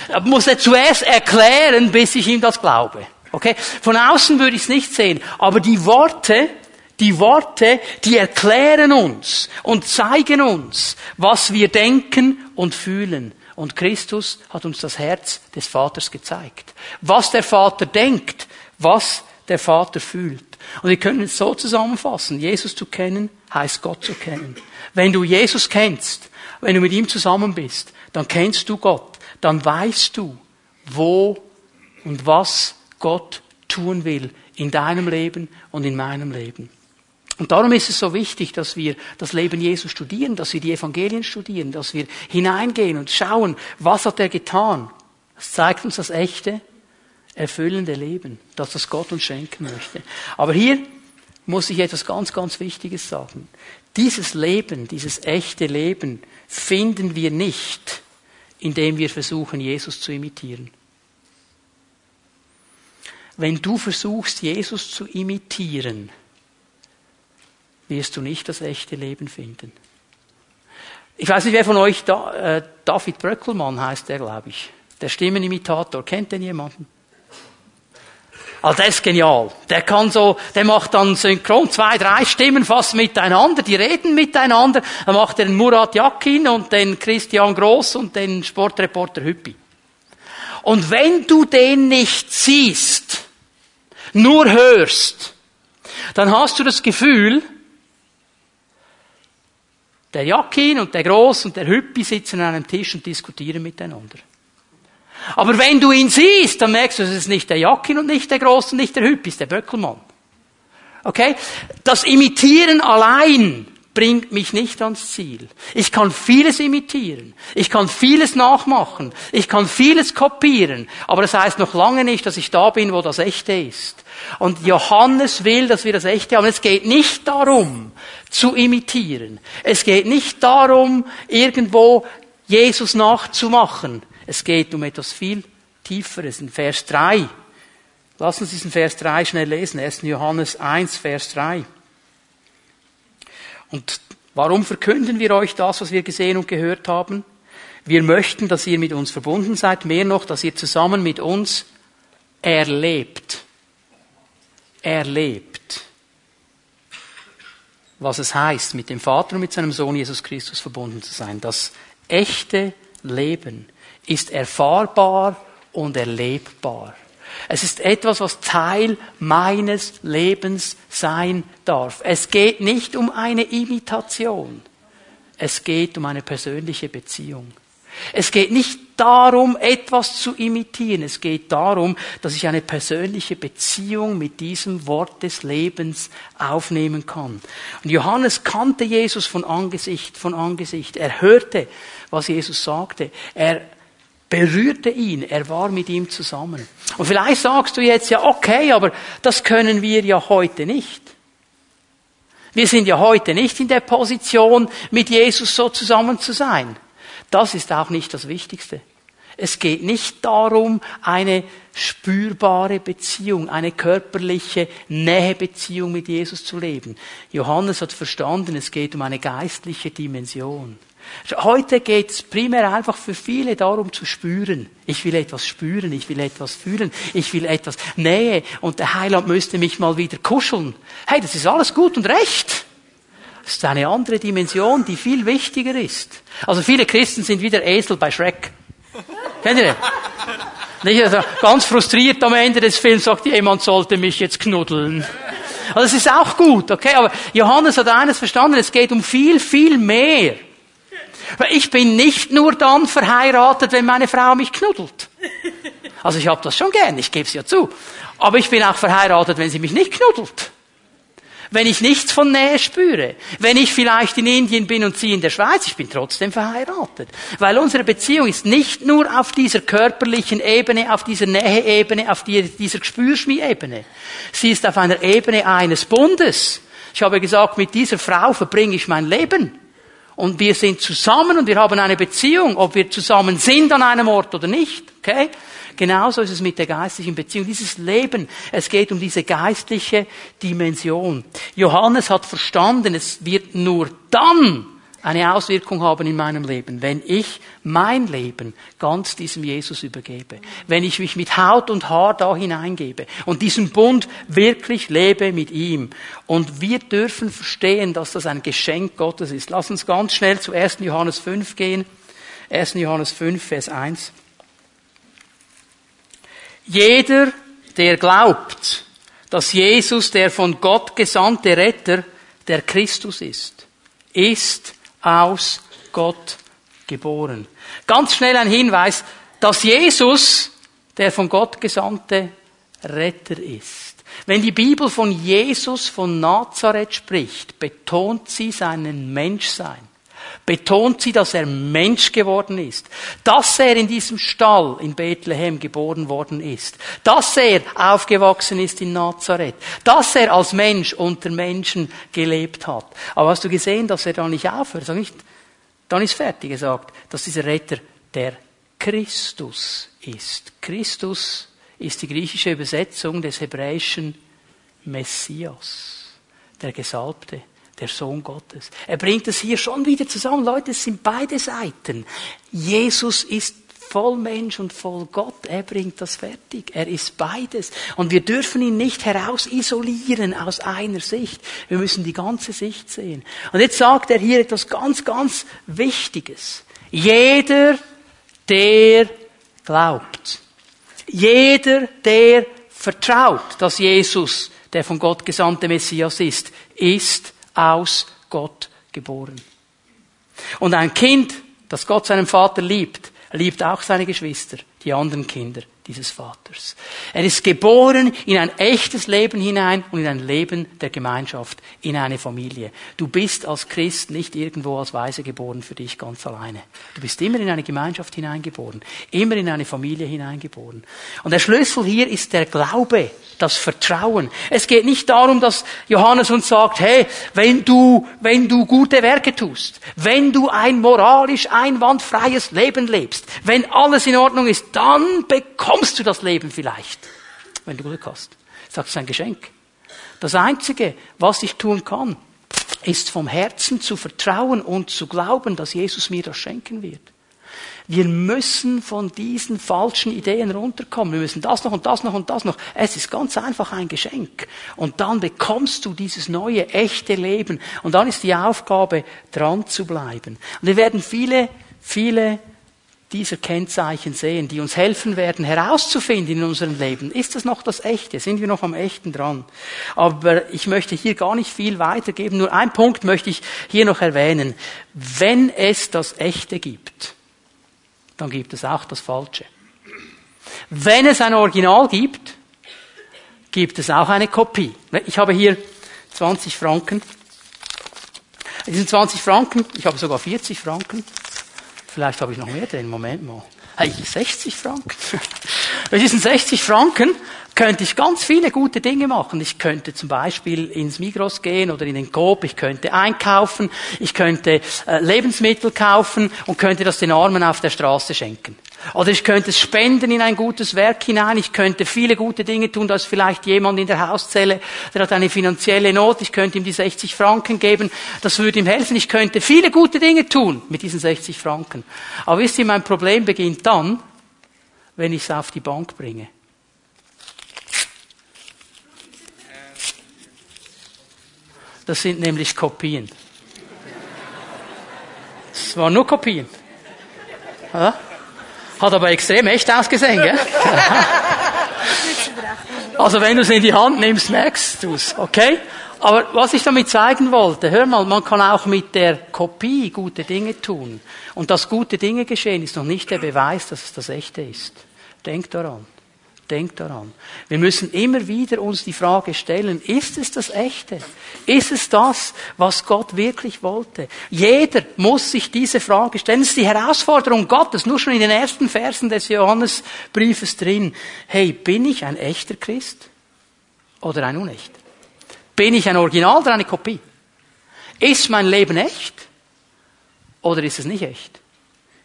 Speaker 1: Aber muss er zuerst erklären, bis ich ihm das glaube. Okay? Von außen würde ich es nicht sehen. Aber die Worte, die Worte, die erklären uns und zeigen uns, was wir denken und fühlen. Und Christus hat uns das Herz des Vaters gezeigt. Was der Vater denkt, was der Vater fühlt. Und wir können es so zusammenfassen. Jesus zu kennen, heißt Gott zu kennen. Wenn du Jesus kennst, wenn du mit ihm zusammen bist, dann kennst du Gott. Dann weißt du, wo und was Gott tun will in deinem Leben und in meinem Leben. Und darum ist es so wichtig, dass wir das Leben Jesu studieren, dass wir die Evangelien studieren, dass wir hineingehen und schauen, was hat er getan. Das zeigt uns das echte, erfüllende Leben, das das Gott uns schenken möchte. Aber hier muss ich etwas ganz, ganz Wichtiges sagen. Dieses Leben, dieses echte Leben finden wir nicht, indem wir versuchen, Jesus zu imitieren. Wenn du versuchst, Jesus zu imitieren, wirst du nicht das echte Leben finden. Ich weiß nicht, wer von euch da, äh, David Bröckelmann heißt der, glaube ich. Der Stimmenimitator. Kennt den jemanden? Also der ist genial. Der kann so, der macht dann synchron zwei, drei Stimmen fast miteinander, die reden miteinander. Dann macht er den Murat Yakin und den Christian Gross und den Sportreporter Hüppi. Und wenn du den nicht siehst, nur hörst, dann hast du das Gefühl, Der Jakin und der Groß und der Hüppi sitzen an einem Tisch und diskutieren miteinander. Aber wenn du ihn siehst, dann merkst du, es ist nicht der Jakin und nicht der Groß und nicht der Hüppi, es ist der Böckelmann. Okay? Das Imitieren allein bringt mich nicht ans Ziel. Ich kann vieles imitieren. Ich kann vieles nachmachen. Ich kann vieles kopieren. Aber das heißt noch lange nicht, dass ich da bin, wo das Echte ist. Und Johannes will, dass wir das Echte haben. Es geht nicht darum, zu imitieren. Es geht nicht darum, irgendwo Jesus nachzumachen. Es geht um etwas viel Tieferes. In Vers 3. Lass uns diesen Vers 3 schnell lesen. 1. Johannes 1, Vers 3. Und warum verkünden wir euch das, was wir gesehen und gehört haben? Wir möchten, dass ihr mit uns verbunden seid, mehr noch, dass ihr zusammen mit uns erlebt. Erlebt. Was es heißt, mit dem Vater und mit seinem Sohn Jesus Christus verbunden zu sein. Das echte Leben ist erfahrbar und erlebbar. Es ist etwas, was Teil meines Lebens sein darf. Es geht nicht um eine Imitation. Es geht um eine persönliche Beziehung. Es geht nicht darum, etwas zu imitieren. Es geht darum, dass ich eine persönliche Beziehung mit diesem Wort des Lebens aufnehmen kann. Und Johannes kannte Jesus von Angesicht, von Angesicht. Er hörte, was Jesus sagte. Er berührte ihn, er war mit ihm zusammen. Und vielleicht sagst du jetzt ja, okay, aber das können wir ja heute nicht. Wir sind ja heute nicht in der Position, mit Jesus so zusammen zu sein. Das ist auch nicht das Wichtigste. Es geht nicht darum, eine spürbare Beziehung, eine körperliche Nähebeziehung mit Jesus zu leben. Johannes hat verstanden, es geht um eine geistliche Dimension. Heute geht es primär einfach für viele darum zu spüren. Ich will etwas spüren, ich will etwas fühlen, ich will etwas Nähe und der Heiland müsste mich mal wieder kuscheln. Hey, das ist alles gut und recht. Das ist eine andere Dimension, die viel wichtiger ist. Also viele Christen sind wie der Esel bei Shrek. Kennt ihr den? Nicht? Also ganz frustriert am Ende des Films sagt jemand sollte mich jetzt knuddeln. Also das ist auch gut, okay? Aber Johannes hat eines verstanden, es geht um viel, viel mehr. Ich bin nicht nur dann verheiratet, wenn meine Frau mich knuddelt. Also ich habe das schon gern, ich gebe es ja zu. Aber ich bin auch verheiratet, wenn sie mich nicht knuddelt. Wenn ich nichts von Nähe spüre. Wenn ich vielleicht in Indien bin und sie in der Schweiz, ich bin trotzdem verheiratet. Weil unsere Beziehung ist nicht nur auf dieser körperlichen Ebene, auf dieser Näheebene, auf dieser Gespürschmi-Ebene. Sie ist auf einer Ebene eines Bundes. Ich habe gesagt, mit dieser Frau verbringe ich mein Leben. Und wir sind zusammen und wir haben eine Beziehung, ob wir zusammen sind an einem Ort oder nicht. Okay? Genauso ist es mit der geistlichen Beziehung. Dieses Leben, es geht um diese geistliche Dimension. Johannes hat verstanden, es wird nur dann eine Auswirkung haben in meinem Leben, wenn ich mein Leben ganz diesem Jesus übergebe, wenn ich mich mit Haut und Haar da hineingebe und diesen Bund wirklich lebe mit ihm. Und wir dürfen verstehen, dass das ein Geschenk Gottes ist. Lass uns ganz schnell zu 1. Johannes 5 gehen. 1. Johannes 5, Vers 1. Jeder, der glaubt, dass Jesus der von Gott gesandte Retter, der Christus ist, ist aus Gott geboren. Ganz schnell ein Hinweis, dass Jesus der von Gott gesandte Retter ist. Wenn die Bibel von Jesus von Nazareth spricht, betont sie seinen Menschsein betont sie, dass er Mensch geworden ist, dass er in diesem Stall in Bethlehem geboren worden ist, dass er aufgewachsen ist in Nazareth, dass er als Mensch unter Menschen gelebt hat. Aber hast du gesehen, dass er da nicht aufhört? Sag nicht, dann ist fertig gesagt, dass dieser Retter der Christus ist. Christus ist die griechische Übersetzung des hebräischen Messias, der Gesalbte der Sohn Gottes. Er bringt es hier schon wieder zusammen. Leute, es sind beide Seiten. Jesus ist voll Mensch und voll Gott. Er bringt das fertig. Er ist beides. Und wir dürfen ihn nicht heraus isolieren aus einer Sicht. Wir müssen die ganze Sicht sehen. Und jetzt sagt er hier etwas ganz, ganz Wichtiges. Jeder, der glaubt. Jeder, der vertraut, dass Jesus der von Gott gesandte Messias ist, ist aus Gott geboren. Und ein Kind, das Gott seinen Vater liebt, liebt auch seine Geschwister, die anderen Kinder dieses Vaters. Er ist geboren in ein echtes Leben hinein und in ein Leben der Gemeinschaft, in eine Familie. Du bist als Christ nicht irgendwo als Weise geboren für dich ganz alleine. Du bist immer in eine Gemeinschaft hineingeboren, immer in eine Familie hineingeboren. Und der Schlüssel hier ist der Glaube, das Vertrauen. Es geht nicht darum, dass Johannes uns sagt, hey, wenn du, wenn du gute Werke tust, wenn du ein moralisch einwandfreies Leben lebst, wenn alles in Ordnung ist, dann bekommst du das Leben vielleicht, wenn du Glück hast. Das ist ein Geschenk. Das Einzige, was ich tun kann, ist vom Herzen zu vertrauen und zu glauben, dass Jesus mir das schenken wird. Wir müssen von diesen falschen Ideen runterkommen. Wir müssen das noch und das noch und das noch. Es ist ganz einfach ein Geschenk. Und dann bekommst du dieses neue, echte Leben. Und dann ist die Aufgabe, dran zu bleiben. Und wir werden viele, viele dieser Kennzeichen sehen, die uns helfen werden, herauszufinden in unserem Leben, ist das noch das Echte? Sind wir noch am Echten dran? Aber ich möchte hier gar nicht viel weitergeben. Nur ein Punkt möchte ich hier noch erwähnen. Wenn es das Echte gibt, dann gibt es auch das Falsche. Wenn es ein Original gibt, gibt es auch eine Kopie. Ich habe hier 20 Franken. Es sind 20 Franken, ich habe sogar 40 Franken. Vielleicht habe ich noch mehr drin. Moment mal. Hey, 60 Franken. Mit diesen 60 Franken könnte ich ganz viele gute Dinge machen. Ich könnte zum Beispiel ins Migros gehen oder in den Coop, ich könnte einkaufen, ich könnte äh, Lebensmittel kaufen und könnte das den Armen auf der Straße schenken. Oder ich könnte es spenden in ein gutes Werk hinein. Ich könnte viele gute Dinge tun. Da ist vielleicht jemand in der Hauszelle, der hat eine finanzielle Not. Ich könnte ihm die 60 Franken geben. Das würde ihm helfen. Ich könnte viele gute Dinge tun mit diesen 60 Franken. Aber wisst ihr, mein Problem beginnt dann, wenn ich es auf die Bank bringe. Das sind nämlich Kopien. Es waren nur Kopien. Ja? Hat aber extrem echt ausgesehen, gell? also wenn du es in die Hand nimmst, merkst du es, okay? Aber was ich damit zeigen wollte, hör mal, man kann auch mit der Kopie gute Dinge tun. Und dass gute Dinge geschehen, ist noch nicht der Beweis, dass es das echte ist. Denk daran. Denk daran. Wir müssen immer wieder uns die Frage stellen, ist es das Echte? Ist es das, was Gott wirklich wollte? Jeder muss sich diese Frage stellen. Das ist die Herausforderung Gottes, nur schon in den ersten Versen des Johannesbriefes drin. Hey, bin ich ein echter Christ oder ein unechter? Bin ich ein Original oder eine Kopie? Ist mein Leben echt oder ist es nicht echt?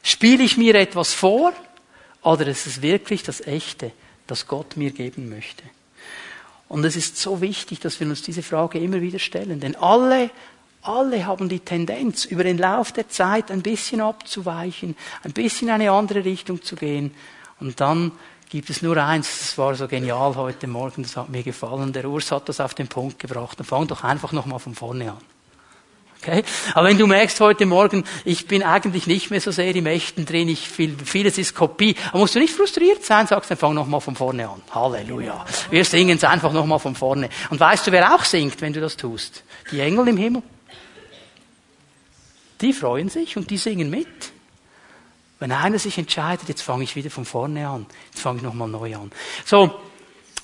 Speaker 1: Spiele ich mir etwas vor oder ist es wirklich das Echte? Das Gott mir geben möchte. Und es ist so wichtig, dass wir uns diese Frage immer wieder stellen, denn alle, alle haben die Tendenz, über den Lauf der Zeit ein bisschen abzuweichen, ein bisschen in eine andere Richtung zu gehen. Und dann gibt es nur eins, das war so genial heute Morgen, das hat mir gefallen. Der Urs hat das auf den Punkt gebracht. Dann fang doch einfach nochmal von vorne an. Okay? Aber wenn du merkst heute Morgen, ich bin eigentlich nicht mehr so sehr im Echten drin, ich viel, vieles ist Kopie, dann musst du nicht frustriert sein, sagst, dann fang nochmal von vorne an. Halleluja. Wir singen es einfach nochmal von vorne. Und weißt du, wer auch singt, wenn du das tust? Die Engel im Himmel. Die freuen sich und die singen mit. Wenn einer sich entscheidet, jetzt fange ich wieder von vorne an, jetzt fange ich nochmal neu an. So,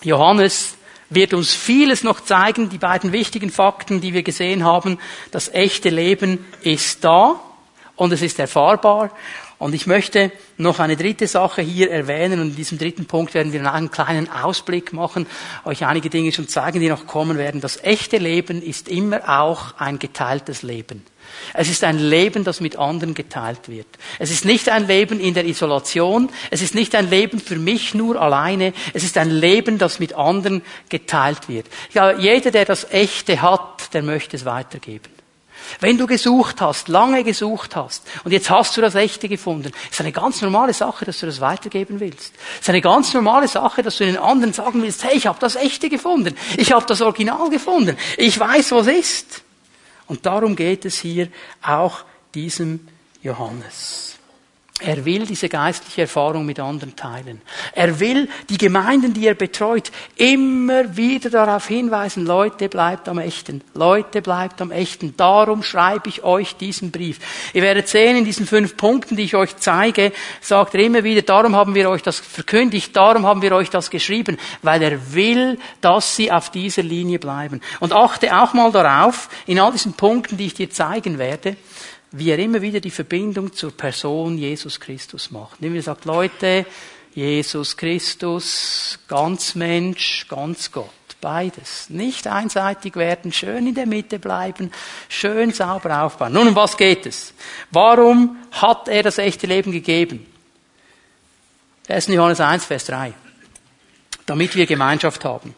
Speaker 1: Johannes wird uns vieles noch zeigen, die beiden wichtigen Fakten, die wir gesehen haben. Das echte Leben ist da und es ist erfahrbar. Und ich möchte noch eine dritte Sache hier erwähnen und in diesem dritten Punkt werden wir einen kleinen Ausblick machen, euch einige Dinge schon zeigen, die noch kommen werden. Das echte Leben ist immer auch ein geteiltes Leben. Es ist ein Leben, das mit anderen geteilt wird. Es ist nicht ein Leben in der Isolation. Es ist nicht ein Leben für mich nur alleine. Es ist ein Leben, das mit anderen geteilt wird. Ja, jeder, der das Echte hat, der möchte es weitergeben. Wenn du gesucht hast, lange gesucht hast und jetzt hast du das Echte gefunden, ist eine ganz normale Sache, dass du das weitergeben willst. Ist eine ganz normale Sache, dass du den anderen sagen willst, hey, ich habe das Echte gefunden, ich habe das Original gefunden, ich weiß, was ist. Und darum geht es hier auch diesem Johannes. Er will diese geistliche Erfahrung mit anderen teilen. Er will die Gemeinden, die er betreut, immer wieder darauf hinweisen, Leute, bleibt am Echten. Leute, bleibt am Echten. Darum schreibe ich euch diesen Brief. Ihr werdet sehen, in diesen fünf Punkten, die ich euch zeige, sagt er immer wieder, darum haben wir euch das verkündigt, darum haben wir euch das geschrieben, weil er will, dass sie auf dieser Linie bleiben. Und achte auch mal darauf, in all diesen Punkten, die ich dir zeigen werde, wie er immer wieder die Verbindung zur Person Jesus Christus macht. Indem er sagt, Leute, Jesus Christus, ganz Mensch, ganz Gott. Beides. Nicht einseitig werden, schön in der Mitte bleiben, schön sauber aufbauen. Nun, um was geht es? Warum hat er das echte Leben gegeben? 1. Johannes 1, Vers 3. Damit wir Gemeinschaft haben.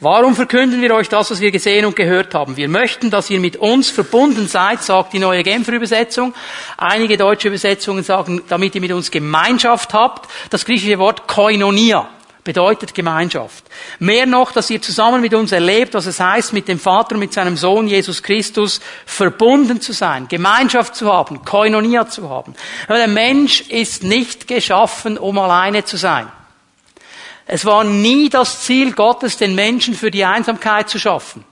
Speaker 1: Warum verkünden wir euch das, was wir gesehen und gehört haben? Wir möchten, dass ihr mit uns verbunden seid, sagt die neue Genfer Übersetzung. Einige deutsche Übersetzungen sagen, damit ihr mit uns Gemeinschaft habt. Das griechische Wort koinonia bedeutet Gemeinschaft. Mehr noch, dass ihr zusammen mit uns erlebt, was es heißt, mit dem Vater und mit seinem Sohn Jesus Christus verbunden zu sein, Gemeinschaft zu haben, Koinonia zu haben. Der Mensch ist nicht geschaffen, um alleine zu sein. Es war nie das Ziel Gottes, den Menschen für die Einsamkeit zu schaffen.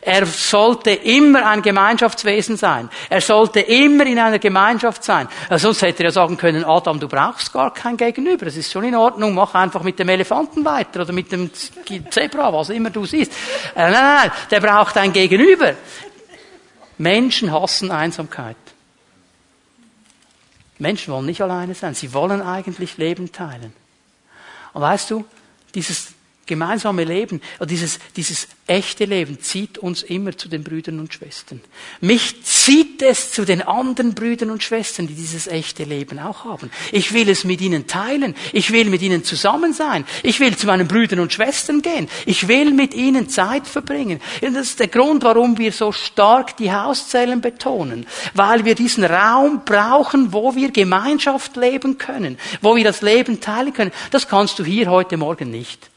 Speaker 1: Er sollte immer ein Gemeinschaftswesen sein. Er sollte immer in einer Gemeinschaft sein. Sonst hätte er ja sagen können, Adam, du brauchst gar kein Gegenüber. Das ist schon in Ordnung. Mach einfach mit dem Elefanten weiter oder mit dem Zebra, was immer du siehst. Äh, nein, nein, nein. Der braucht ein Gegenüber. Menschen hassen Einsamkeit. Menschen wollen nicht alleine sein. Sie wollen eigentlich Leben teilen. Und weißt du, dieses gemeinsame Leben, dieses, dieses echte Leben zieht uns immer zu den Brüdern und Schwestern. Mich zieht es zu den anderen Brüdern und Schwestern, die dieses echte Leben auch haben. Ich will es mit ihnen teilen. Ich will mit ihnen zusammen sein. Ich will zu meinen Brüdern und Schwestern gehen. Ich will mit ihnen Zeit verbringen. Und das ist der Grund, warum wir so stark die Hauszellen betonen. Weil wir diesen Raum brauchen, wo wir Gemeinschaft leben können. Wo wir das Leben teilen können. Das kannst du hier heute Morgen nicht.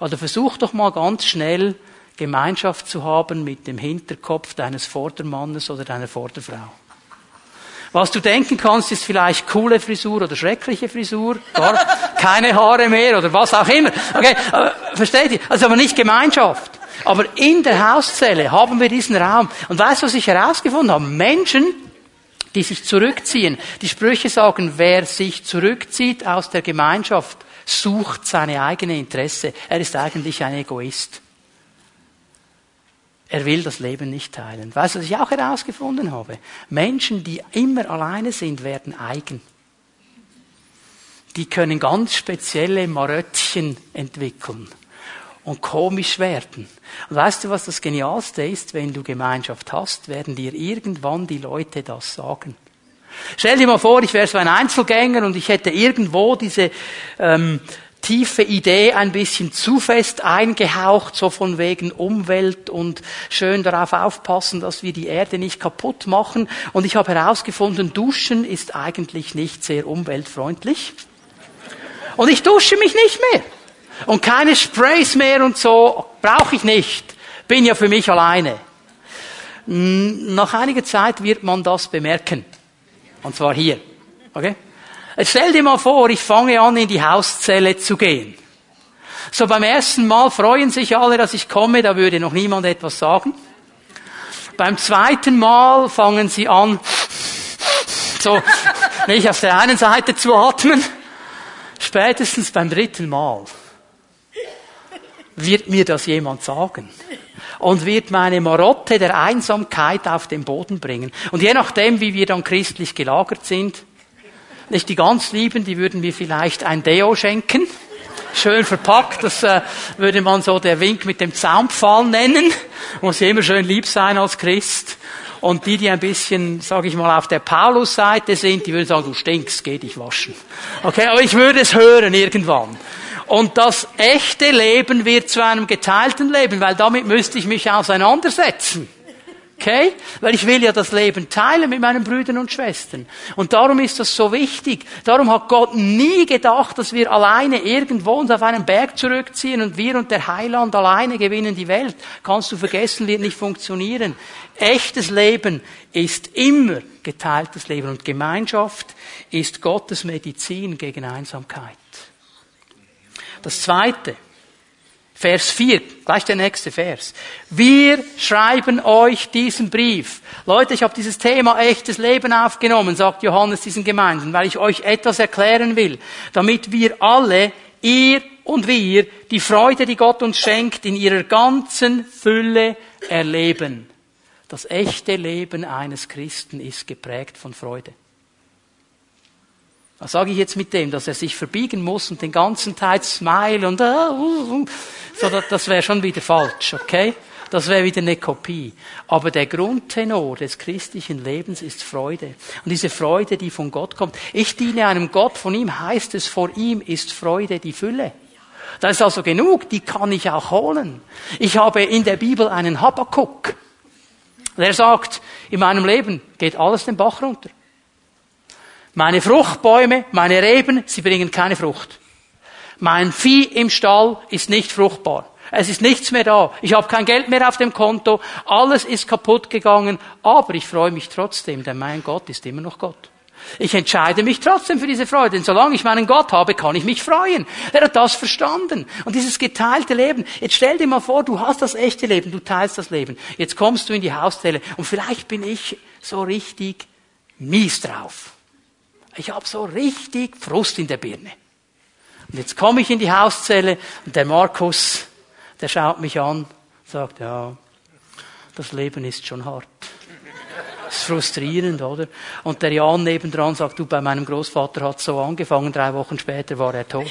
Speaker 1: Also versuch doch mal ganz schnell Gemeinschaft zu haben mit dem Hinterkopf deines Vordermannes oder deiner Vorderfrau. Was du denken kannst, ist vielleicht coole Frisur oder schreckliche Frisur, gar keine Haare mehr oder was auch immer. Okay, aber, versteht ihr? Also aber nicht Gemeinschaft. Aber in der Hauszelle haben wir diesen Raum. Und weißt du, was ich herausgefunden habe? Menschen, die sich zurückziehen. Die Sprüche sagen, wer sich zurückzieht aus der Gemeinschaft, sucht seine eigene Interesse. Er ist eigentlich ein Egoist. Er will das Leben nicht teilen. Weißt du, was ich auch herausgefunden habe? Menschen, die immer alleine sind, werden eigen. Die können ganz spezielle Maröttchen entwickeln und komisch werden. Und weißt du, was das Genialste ist? Wenn du Gemeinschaft hast, werden dir irgendwann die Leute das sagen. Stell dir mal vor, ich wäre so ein Einzelgänger und ich hätte irgendwo diese ähm, tiefe Idee ein bisschen zu fest eingehaucht, so von wegen Umwelt und schön darauf aufpassen, dass wir die Erde nicht kaputt machen. Und ich habe herausgefunden, Duschen ist eigentlich nicht sehr umweltfreundlich. Und ich dusche mich nicht mehr. Und keine Sprays mehr und so brauche ich nicht. Bin ja für mich alleine. Nach einiger Zeit wird man das bemerken. Und zwar hier. Okay? Stell dir mal vor, ich fange an, in die Hauszelle zu gehen. So beim ersten Mal freuen sich alle, dass ich komme, da würde noch niemand etwas sagen. Beim zweiten Mal fangen sie an, so nicht auf der einen Seite zu atmen. Spätestens beim dritten Mal wird mir das jemand sagen und wird meine Marotte der Einsamkeit auf den Boden bringen. Und je nachdem, wie wir dann christlich gelagert sind, nicht die ganz Lieben, die würden mir vielleicht ein Deo schenken. Schön verpackt, das äh, würde man so der Wink mit dem Zaunpfahl nennen. Muss immer schön lieb sein als Christ. Und die, die ein bisschen, sage ich mal, auf der Paulus-Seite sind, die würden sagen, du stinkst, geh dich waschen. Okay, aber ich würde es hören irgendwann. Und das echte Leben wird zu einem geteilten Leben, weil damit müsste ich mich auseinandersetzen. Okay? Weil ich will ja das Leben teilen mit meinen Brüdern und Schwestern. Und darum ist das so wichtig. Darum hat Gott nie gedacht, dass wir alleine irgendwo uns auf einen Berg zurückziehen und wir und der Heiland alleine gewinnen die Welt. Kannst du vergessen, wird nicht funktionieren. Echtes Leben ist immer geteiltes Leben und Gemeinschaft ist Gottes Medizin gegen Einsamkeit. Das zweite. Vers 4, gleich der nächste Vers. Wir schreiben euch diesen Brief. Leute, ich habe dieses Thema echtes Leben aufgenommen, sagt Johannes diesen Gemeinden, weil ich euch etwas erklären will, damit wir alle, ihr und wir, die Freude, die Gott uns schenkt, in ihrer ganzen Fülle erleben. Das echte Leben eines Christen ist geprägt von Freude. Was sage ich jetzt mit dem, dass er sich verbiegen muss und den ganzen Tag smile und uh, uh, uh. so, das wäre schon wieder falsch, okay? Das wäre wieder eine Kopie. Aber der Grundtenor des christlichen Lebens ist Freude. Und diese Freude, die von Gott kommt. Ich diene einem Gott, von ihm heißt es, vor ihm ist Freude die Fülle. Da ist also genug, die kann ich auch holen. Ich habe in der Bibel einen Habakkuk. Der sagt, in meinem Leben geht alles den Bach runter. Meine Fruchtbäume, meine Reben, sie bringen keine Frucht. Mein Vieh im Stall ist nicht fruchtbar. Es ist nichts mehr da. Ich habe kein Geld mehr auf dem Konto. Alles ist kaputt gegangen. Aber ich freue mich trotzdem, denn mein Gott ist immer noch Gott. Ich entscheide mich trotzdem für diese Freude, denn solange ich meinen Gott habe, kann ich mich freuen. Er hat das verstanden. Und dieses geteilte Leben. Jetzt stell dir mal vor, du hast das echte Leben, du teilst das Leben. Jetzt kommst du in die Hauszelle und vielleicht bin ich so richtig mies drauf. Ich habe so richtig Frust in der Birne. Und jetzt komme ich in die Hauszelle und der Markus, der schaut mich an, sagt, ja, das Leben ist schon hart. Das ist frustrierend, oder? Und der Jan nebendran sagt, du, bei meinem Großvater hat so angefangen, drei Wochen später war er tot.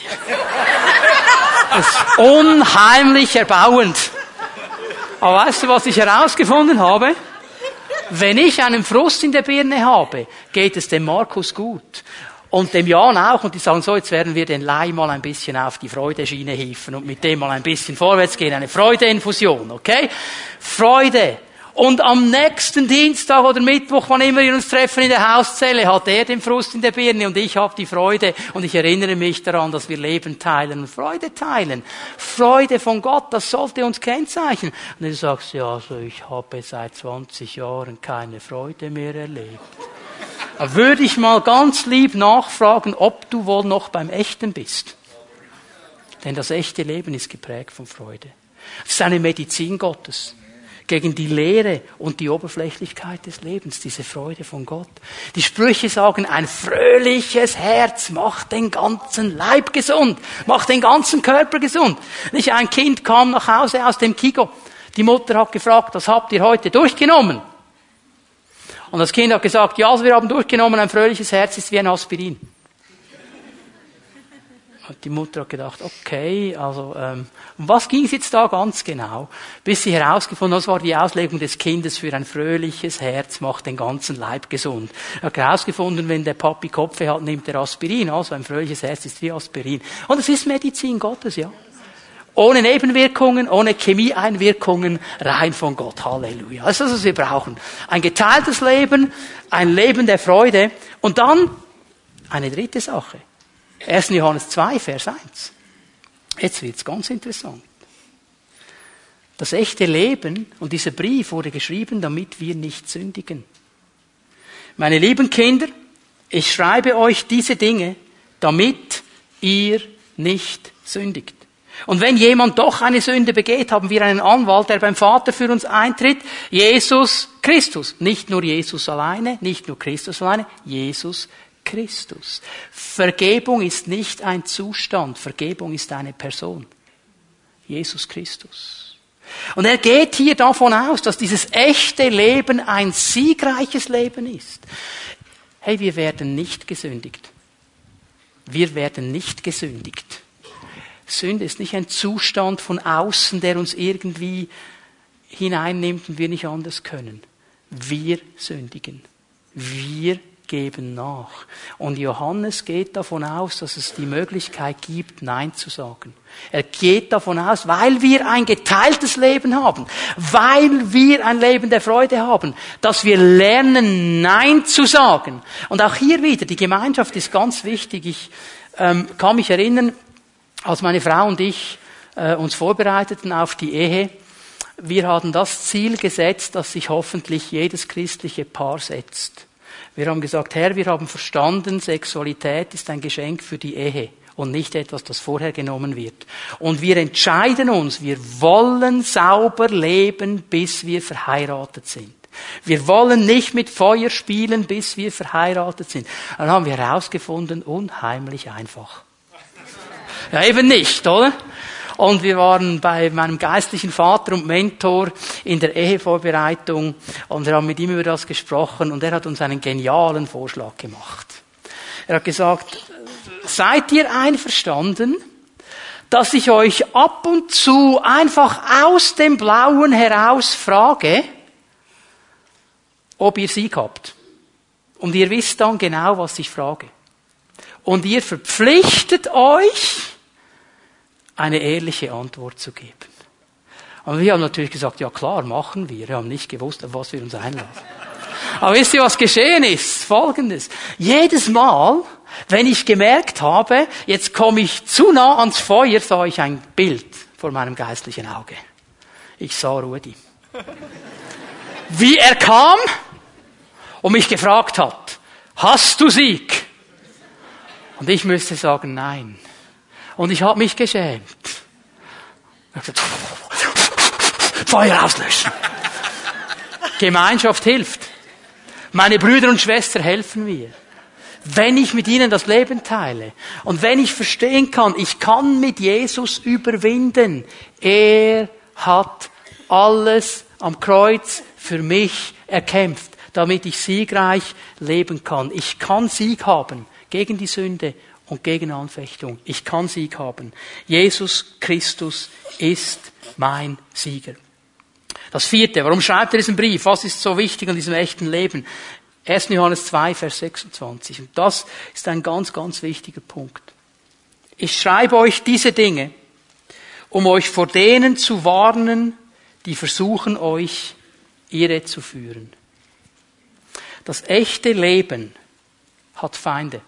Speaker 1: Das ist unheimlich erbauend. Aber weißt du, was ich herausgefunden habe? Wenn ich einen Frust in der Birne habe, geht es dem Markus gut. Und dem Jan auch. Und die sagen so, jetzt werden wir den Leih mal ein bisschen auf die Freudeschiene hieven und mit dem mal ein bisschen vorwärts gehen. Eine Freudeinfusion, okay? Freude. Und am nächsten Dienstag oder Mittwoch, wann immer wir uns treffen in der Hauszelle, hat er den Frust in der Birne und ich habe die Freude. Und ich erinnere mich daran, dass wir Leben teilen und Freude teilen. Freude von Gott, das sollte uns kennzeichnen. Und du sagst, ja, also ich habe seit 20 Jahren keine Freude mehr erlebt. Da würde ich mal ganz lieb nachfragen, ob du wohl noch beim Echten bist. Denn das echte Leben ist geprägt von Freude. Es ist eine Medizin Gottes gegen die Leere und die Oberflächlichkeit des Lebens, diese Freude von Gott. Die Sprüche sagen, ein fröhliches Herz macht den ganzen Leib gesund, macht den ganzen Körper gesund. Nicht ein Kind kam nach Hause aus dem Kigo. Die Mutter hat gefragt, was habt ihr heute durchgenommen? Und das Kind hat gesagt, ja, also wir haben durchgenommen, ein fröhliches Herz ist wie ein Aspirin. Die Mutter hat gedacht, okay, also um ähm, was ging es jetzt da ganz genau? Bis sie herausgefunden hat, das war die Auslegung des Kindes für ein fröhliches Herz, macht den ganzen Leib gesund. Hat herausgefunden, wenn der Papi Kopfe hat, nimmt er Aspirin. Also ein fröhliches Herz ist wie Aspirin. Und es ist Medizin Gottes, ja. Ohne Nebenwirkungen, ohne Chemieeinwirkungen, rein von Gott. Halleluja. Das ist das, was wir brauchen. Ein geteiltes Leben, ein Leben der Freude. Und dann eine dritte Sache. 1. Johannes 2, Vers 1. Jetzt wird's ganz interessant. Das echte Leben und dieser Brief wurde geschrieben, damit wir nicht sündigen. Meine lieben Kinder, ich schreibe euch diese Dinge, damit ihr nicht sündigt. Und wenn jemand doch eine Sünde begeht, haben wir einen Anwalt, der beim Vater für uns eintritt, Jesus Christus. Nicht nur Jesus alleine, nicht nur Christus alleine, Jesus Christus. Vergebung ist nicht ein Zustand, Vergebung ist eine Person. Jesus Christus. Und er geht hier davon aus, dass dieses echte Leben ein siegreiches Leben ist. Hey, wir werden nicht gesündigt. Wir werden nicht gesündigt. Sünde ist nicht ein Zustand von außen, der uns irgendwie hineinnimmt und wir nicht anders können. Wir sündigen. Wir geben nach. Und Johannes geht davon aus, dass es die Möglichkeit gibt, Nein zu sagen. Er geht davon aus, weil wir ein geteiltes Leben haben, weil wir ein Leben der Freude haben, dass wir lernen, Nein zu sagen. Und auch hier wieder, die Gemeinschaft ist ganz wichtig. Ich ähm, kann mich erinnern, als meine Frau und ich äh, uns vorbereiteten auf die Ehe, wir hatten das Ziel gesetzt, dass sich hoffentlich jedes christliche Paar setzt. Wir haben gesagt, Herr, wir haben verstanden, Sexualität ist ein Geschenk für die Ehe und nicht etwas, das vorher genommen wird. Und wir entscheiden uns, wir wollen sauber leben, bis wir verheiratet sind. Wir wollen nicht mit Feuer spielen, bis wir verheiratet sind. Dann haben wir herausgefunden, unheimlich einfach. Ja, eben nicht, oder? Und wir waren bei meinem geistlichen Vater und Mentor in der Ehevorbereitung und wir haben mit ihm über das gesprochen und er hat uns einen genialen Vorschlag gemacht. Er hat gesagt, seid ihr einverstanden, dass ich euch ab und zu einfach aus dem Blauen heraus frage, ob ihr Sieg habt. Und ihr wisst dann genau, was ich frage. Und ihr verpflichtet euch, eine ehrliche Antwort zu geben. Und wir haben natürlich gesagt, ja klar, machen wir. Wir haben nicht gewusst, auf was wir uns einlassen. Aber wisst ihr, was geschehen ist? Folgendes. Jedes Mal, wenn ich gemerkt habe, jetzt komme ich zu nah ans Feuer, sah ich ein Bild vor meinem geistlichen Auge. Ich sah Rudi. Wie er kam und mich gefragt hat, hast du Sieg? Und ich müsste sagen, nein. Und ich habe mich geschämt. Feuer auslöschen. Gemeinschaft hilft. Meine Brüder und Schwestern helfen mir. Wenn ich mit ihnen das Leben teile und wenn ich verstehen kann, ich kann mit Jesus überwinden. Er hat alles am Kreuz für mich erkämpft, damit ich siegreich leben kann. Ich kann Sieg haben gegen die Sünde und gegen Anfechtung. Ich kann Sieg haben. Jesus Christus ist mein Sieger. Das vierte, warum schreibt er diesen Brief? Was ist so wichtig an diesem echten Leben? 1. Johannes 2, Vers 26. Und das ist ein ganz, ganz wichtiger Punkt. Ich schreibe euch diese Dinge, um euch vor denen zu warnen, die versuchen euch irre zu führen. Das echte Leben hat Feinde.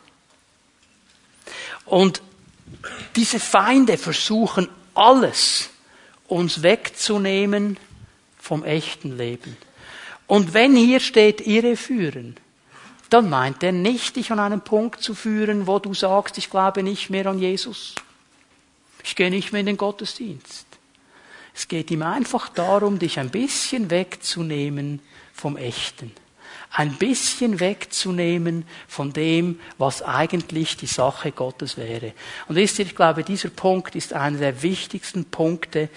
Speaker 1: Und diese Feinde versuchen alles, uns wegzunehmen vom echten Leben. Und wenn hier steht, irreführen, dann meint er nicht, dich an einen Punkt zu führen, wo du sagst, ich glaube nicht mehr an Jesus. Ich gehe nicht mehr in den Gottesdienst. Es geht ihm einfach darum, dich ein bisschen wegzunehmen vom Echten ein bisschen wegzunehmen von dem, was eigentlich die Sache Gottes wäre. Und wisst ihr, ich glaube, dieser Punkt ist einer der wichtigsten Punkte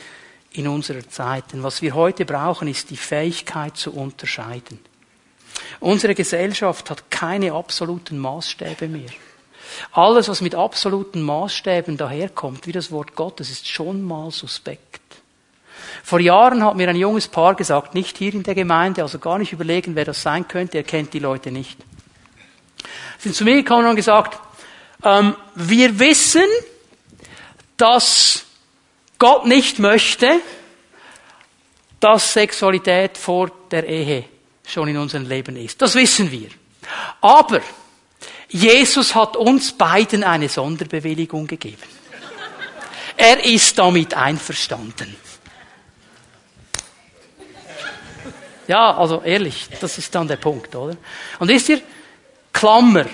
Speaker 1: in unserer Zeit. Denn was wir heute brauchen, ist die Fähigkeit zu unterscheiden. Unsere Gesellschaft hat keine absoluten Maßstäbe mehr. Alles, was mit absoluten Maßstäben daherkommt, wie das Wort Gottes, ist schon mal suspekt. Vor Jahren hat mir ein junges Paar gesagt, nicht hier in der Gemeinde, also gar nicht überlegen, wer das sein könnte, er kennt die Leute nicht. Sie sind zu mir gekommen und gesagt, ähm, wir wissen, dass Gott nicht möchte, dass Sexualität vor der Ehe schon in unserem Leben ist. Das wissen wir. Aber Jesus hat uns beiden eine Sonderbewilligung gegeben. Er ist damit einverstanden. Ja, also ehrlich, das ist dann der Punkt, oder? Und wisst ihr, Klammer,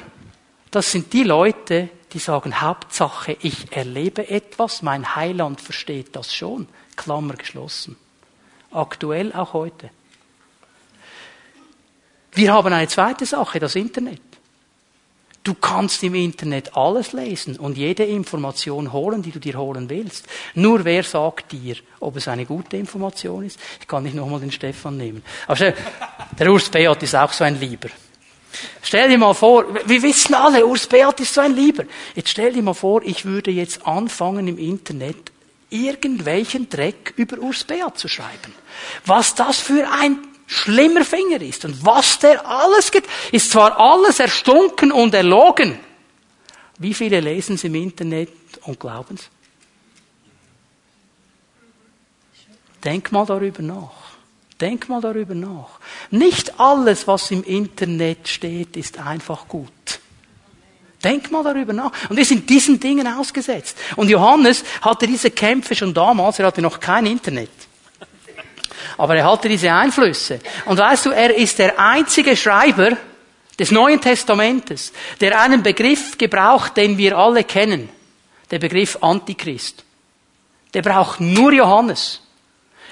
Speaker 1: das sind die Leute, die sagen, Hauptsache, ich erlebe etwas, mein Heiland versteht das schon. Klammer geschlossen. Aktuell auch heute. Wir haben eine zweite Sache, das Internet. Du kannst im Internet alles lesen und jede Information holen, die du dir holen willst. Nur wer sagt dir, ob es eine gute Information ist? Ich kann nicht nochmal den Stefan nehmen. Aber der Urs Beat ist auch so ein Lieber. Stell dir mal vor, wir wissen alle, Urs Beat ist so ein Lieber. Jetzt stell dir mal vor, ich würde jetzt anfangen im Internet irgendwelchen Dreck über Urs Beat zu schreiben. Was das für ein schlimmer Finger ist und was der alles geht, ist zwar alles erstunken und erlogen. Wie viele lesen es im Internet und glauben es? Denk mal darüber nach. Denk mal darüber nach. Nicht alles, was im Internet steht, ist einfach gut. Denk mal darüber nach. Und wir sind diesen Dingen ausgesetzt. Und Johannes hatte diese Kämpfe schon damals, er hatte noch kein Internet. Aber er hatte diese Einflüsse. Und weißt du, er ist der einzige Schreiber des Neuen Testamentes, der einen Begriff gebraucht, den wir alle kennen. Der Begriff Antichrist. Der braucht nur Johannes.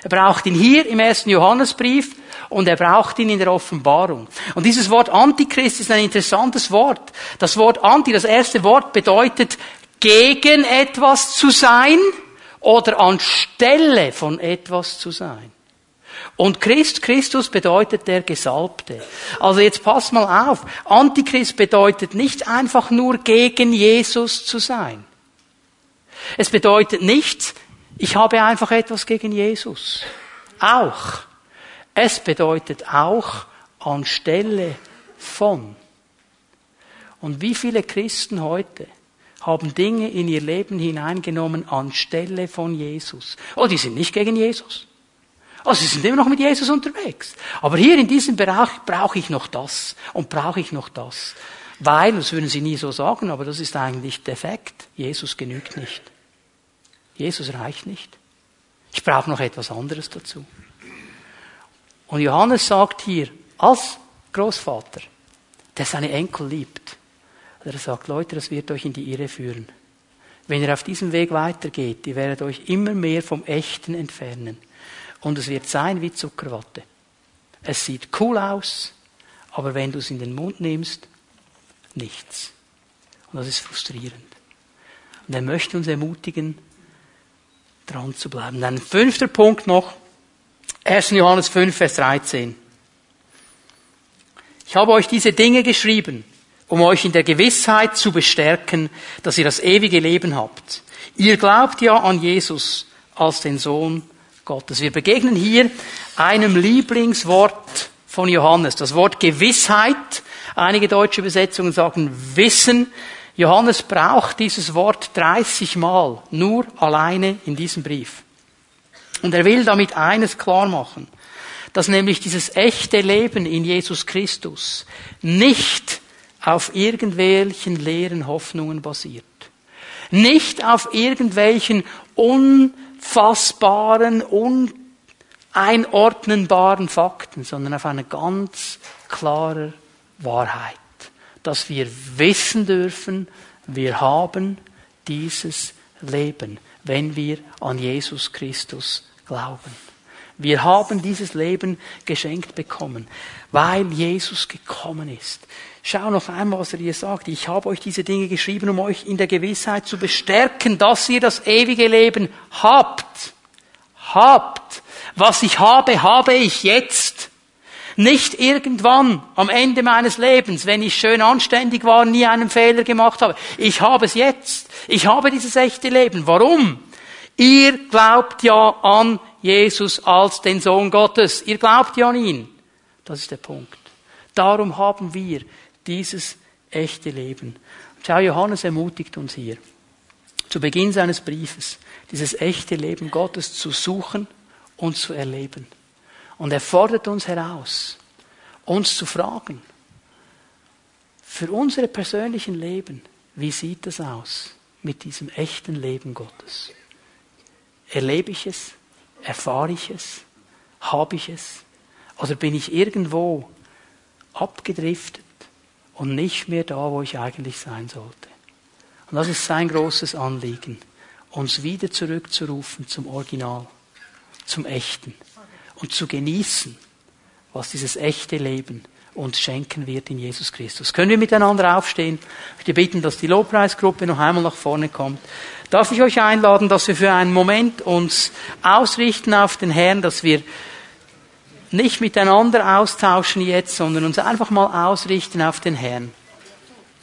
Speaker 1: Er braucht ihn hier im ersten Johannesbrief und er braucht ihn in der Offenbarung. Und dieses Wort Antichrist ist ein interessantes Wort. Das Wort Anti, das erste Wort bedeutet gegen etwas zu sein oder anstelle von etwas zu sein. Und Christ, Christus bedeutet der Gesalbte. Also jetzt pass mal auf. Antichrist bedeutet nicht einfach nur gegen Jesus zu sein. Es bedeutet nicht, ich habe einfach etwas gegen Jesus. Auch. Es bedeutet auch anstelle von. Und wie viele Christen heute haben Dinge in ihr Leben hineingenommen anstelle von Jesus? Oh, die sind nicht gegen Jesus. Oh, sie sind immer noch mit Jesus unterwegs. Aber hier in diesem Bereich brauche ich noch das und brauche ich noch das. Weil, das würden sie nie so sagen, aber das ist eigentlich defekt. Jesus genügt nicht. Jesus reicht nicht. Ich brauche noch etwas anderes dazu. Und Johannes sagt hier, als Großvater, der seine Enkel liebt, er sagt, Leute, das wird euch in die Irre führen. Wenn ihr auf diesem Weg weitergeht, ihr werdet euch immer mehr vom Echten entfernen. Und es wird sein wie Zuckerwatte. Es sieht cool aus, aber wenn du es in den Mund nimmst, nichts. Und das ist frustrierend. Und er möchte uns ermutigen, dran zu bleiben. Dann fünfter Punkt noch. 1. Johannes 5, Vers 13. Ich habe euch diese Dinge geschrieben, um euch in der Gewissheit zu bestärken, dass ihr das ewige Leben habt. Ihr glaubt ja an Jesus als den Sohn Gottes. Wir begegnen hier einem Lieblingswort von Johannes, das Wort Gewissheit. Einige deutsche Übersetzungen sagen Wissen. Johannes braucht dieses Wort 30 Mal, nur alleine in diesem Brief. Und er will damit eines klar machen, dass nämlich dieses echte Leben in Jesus Christus nicht auf irgendwelchen leeren Hoffnungen basiert. Nicht auf irgendwelchen unfassbaren, uneinordnenbaren Fakten, sondern auf eine ganz klare Wahrheit. Dass wir wissen dürfen, wir haben dieses Leben wenn wir an Jesus Christus glauben. Wir haben dieses Leben geschenkt bekommen, weil Jesus gekommen ist. Schau noch einmal, was er hier sagt. Ich habe euch diese Dinge geschrieben, um euch in der Gewissheit zu bestärken, dass ihr das ewige Leben habt. Habt. Was ich habe, habe ich jetzt. Nicht irgendwann am Ende meines Lebens, wenn ich schön anständig war, nie einen Fehler gemacht habe. Ich habe es jetzt. Ich habe dieses echte Leben. Warum? Ihr glaubt ja an Jesus als den Sohn Gottes. Ihr glaubt ja an ihn. Das ist der Punkt. Darum haben wir dieses echte Leben. schau, Johannes ermutigt uns hier, zu Beginn seines Briefes, dieses echte Leben Gottes zu suchen und zu erleben. Und er fordert uns heraus, uns zu fragen, für unsere persönlichen Leben, wie sieht es aus mit diesem echten Leben Gottes? Erlebe ich es? Erfahre ich es? Habe ich es? Oder bin ich irgendwo abgedriftet und nicht mehr da, wo ich eigentlich sein sollte? Und das ist sein großes Anliegen, uns wieder zurückzurufen zum Original, zum Echten und zu genießen, was dieses echte Leben uns schenken wird in Jesus Christus. Können wir miteinander aufstehen? Ich möchte bitten, dass die Lobpreisgruppe noch einmal nach vorne kommt. Darf ich euch einladen, dass wir für einen Moment uns ausrichten auf den Herrn, dass wir nicht miteinander austauschen jetzt, sondern uns einfach mal ausrichten auf den Herrn.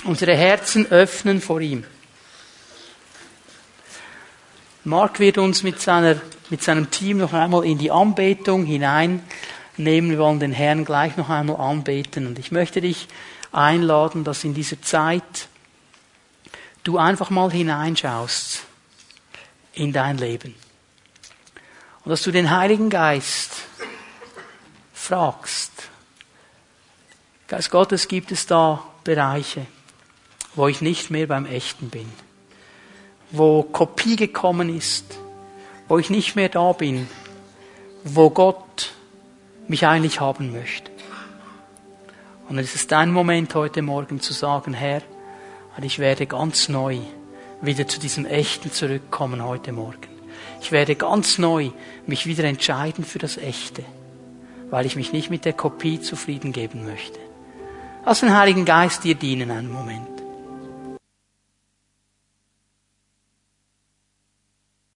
Speaker 1: Unsere Herzen öffnen vor ihm. Mark wird uns mit, seiner, mit seinem Team noch einmal in die Anbetung hinein nehmen. Wir wollen den Herrn gleich noch einmal anbeten. Und ich möchte dich einladen, dass in dieser Zeit du einfach mal hineinschaust in dein Leben. Und dass du den Heiligen Geist fragst. Geist Gottes gibt es da Bereiche, wo ich nicht mehr beim Echten bin, wo Kopie gekommen ist, wo ich nicht mehr da bin, wo Gott mich eigentlich haben möchte. Und es ist dein Moment heute Morgen zu sagen, Herr, ich werde ganz neu wieder zu diesem Echten zurückkommen heute Morgen. Ich werde ganz neu mich wieder entscheiden für das Echte, weil ich mich nicht mit der Kopie zufrieden geben möchte. Lass den Heiligen Geist dir dienen einen Moment.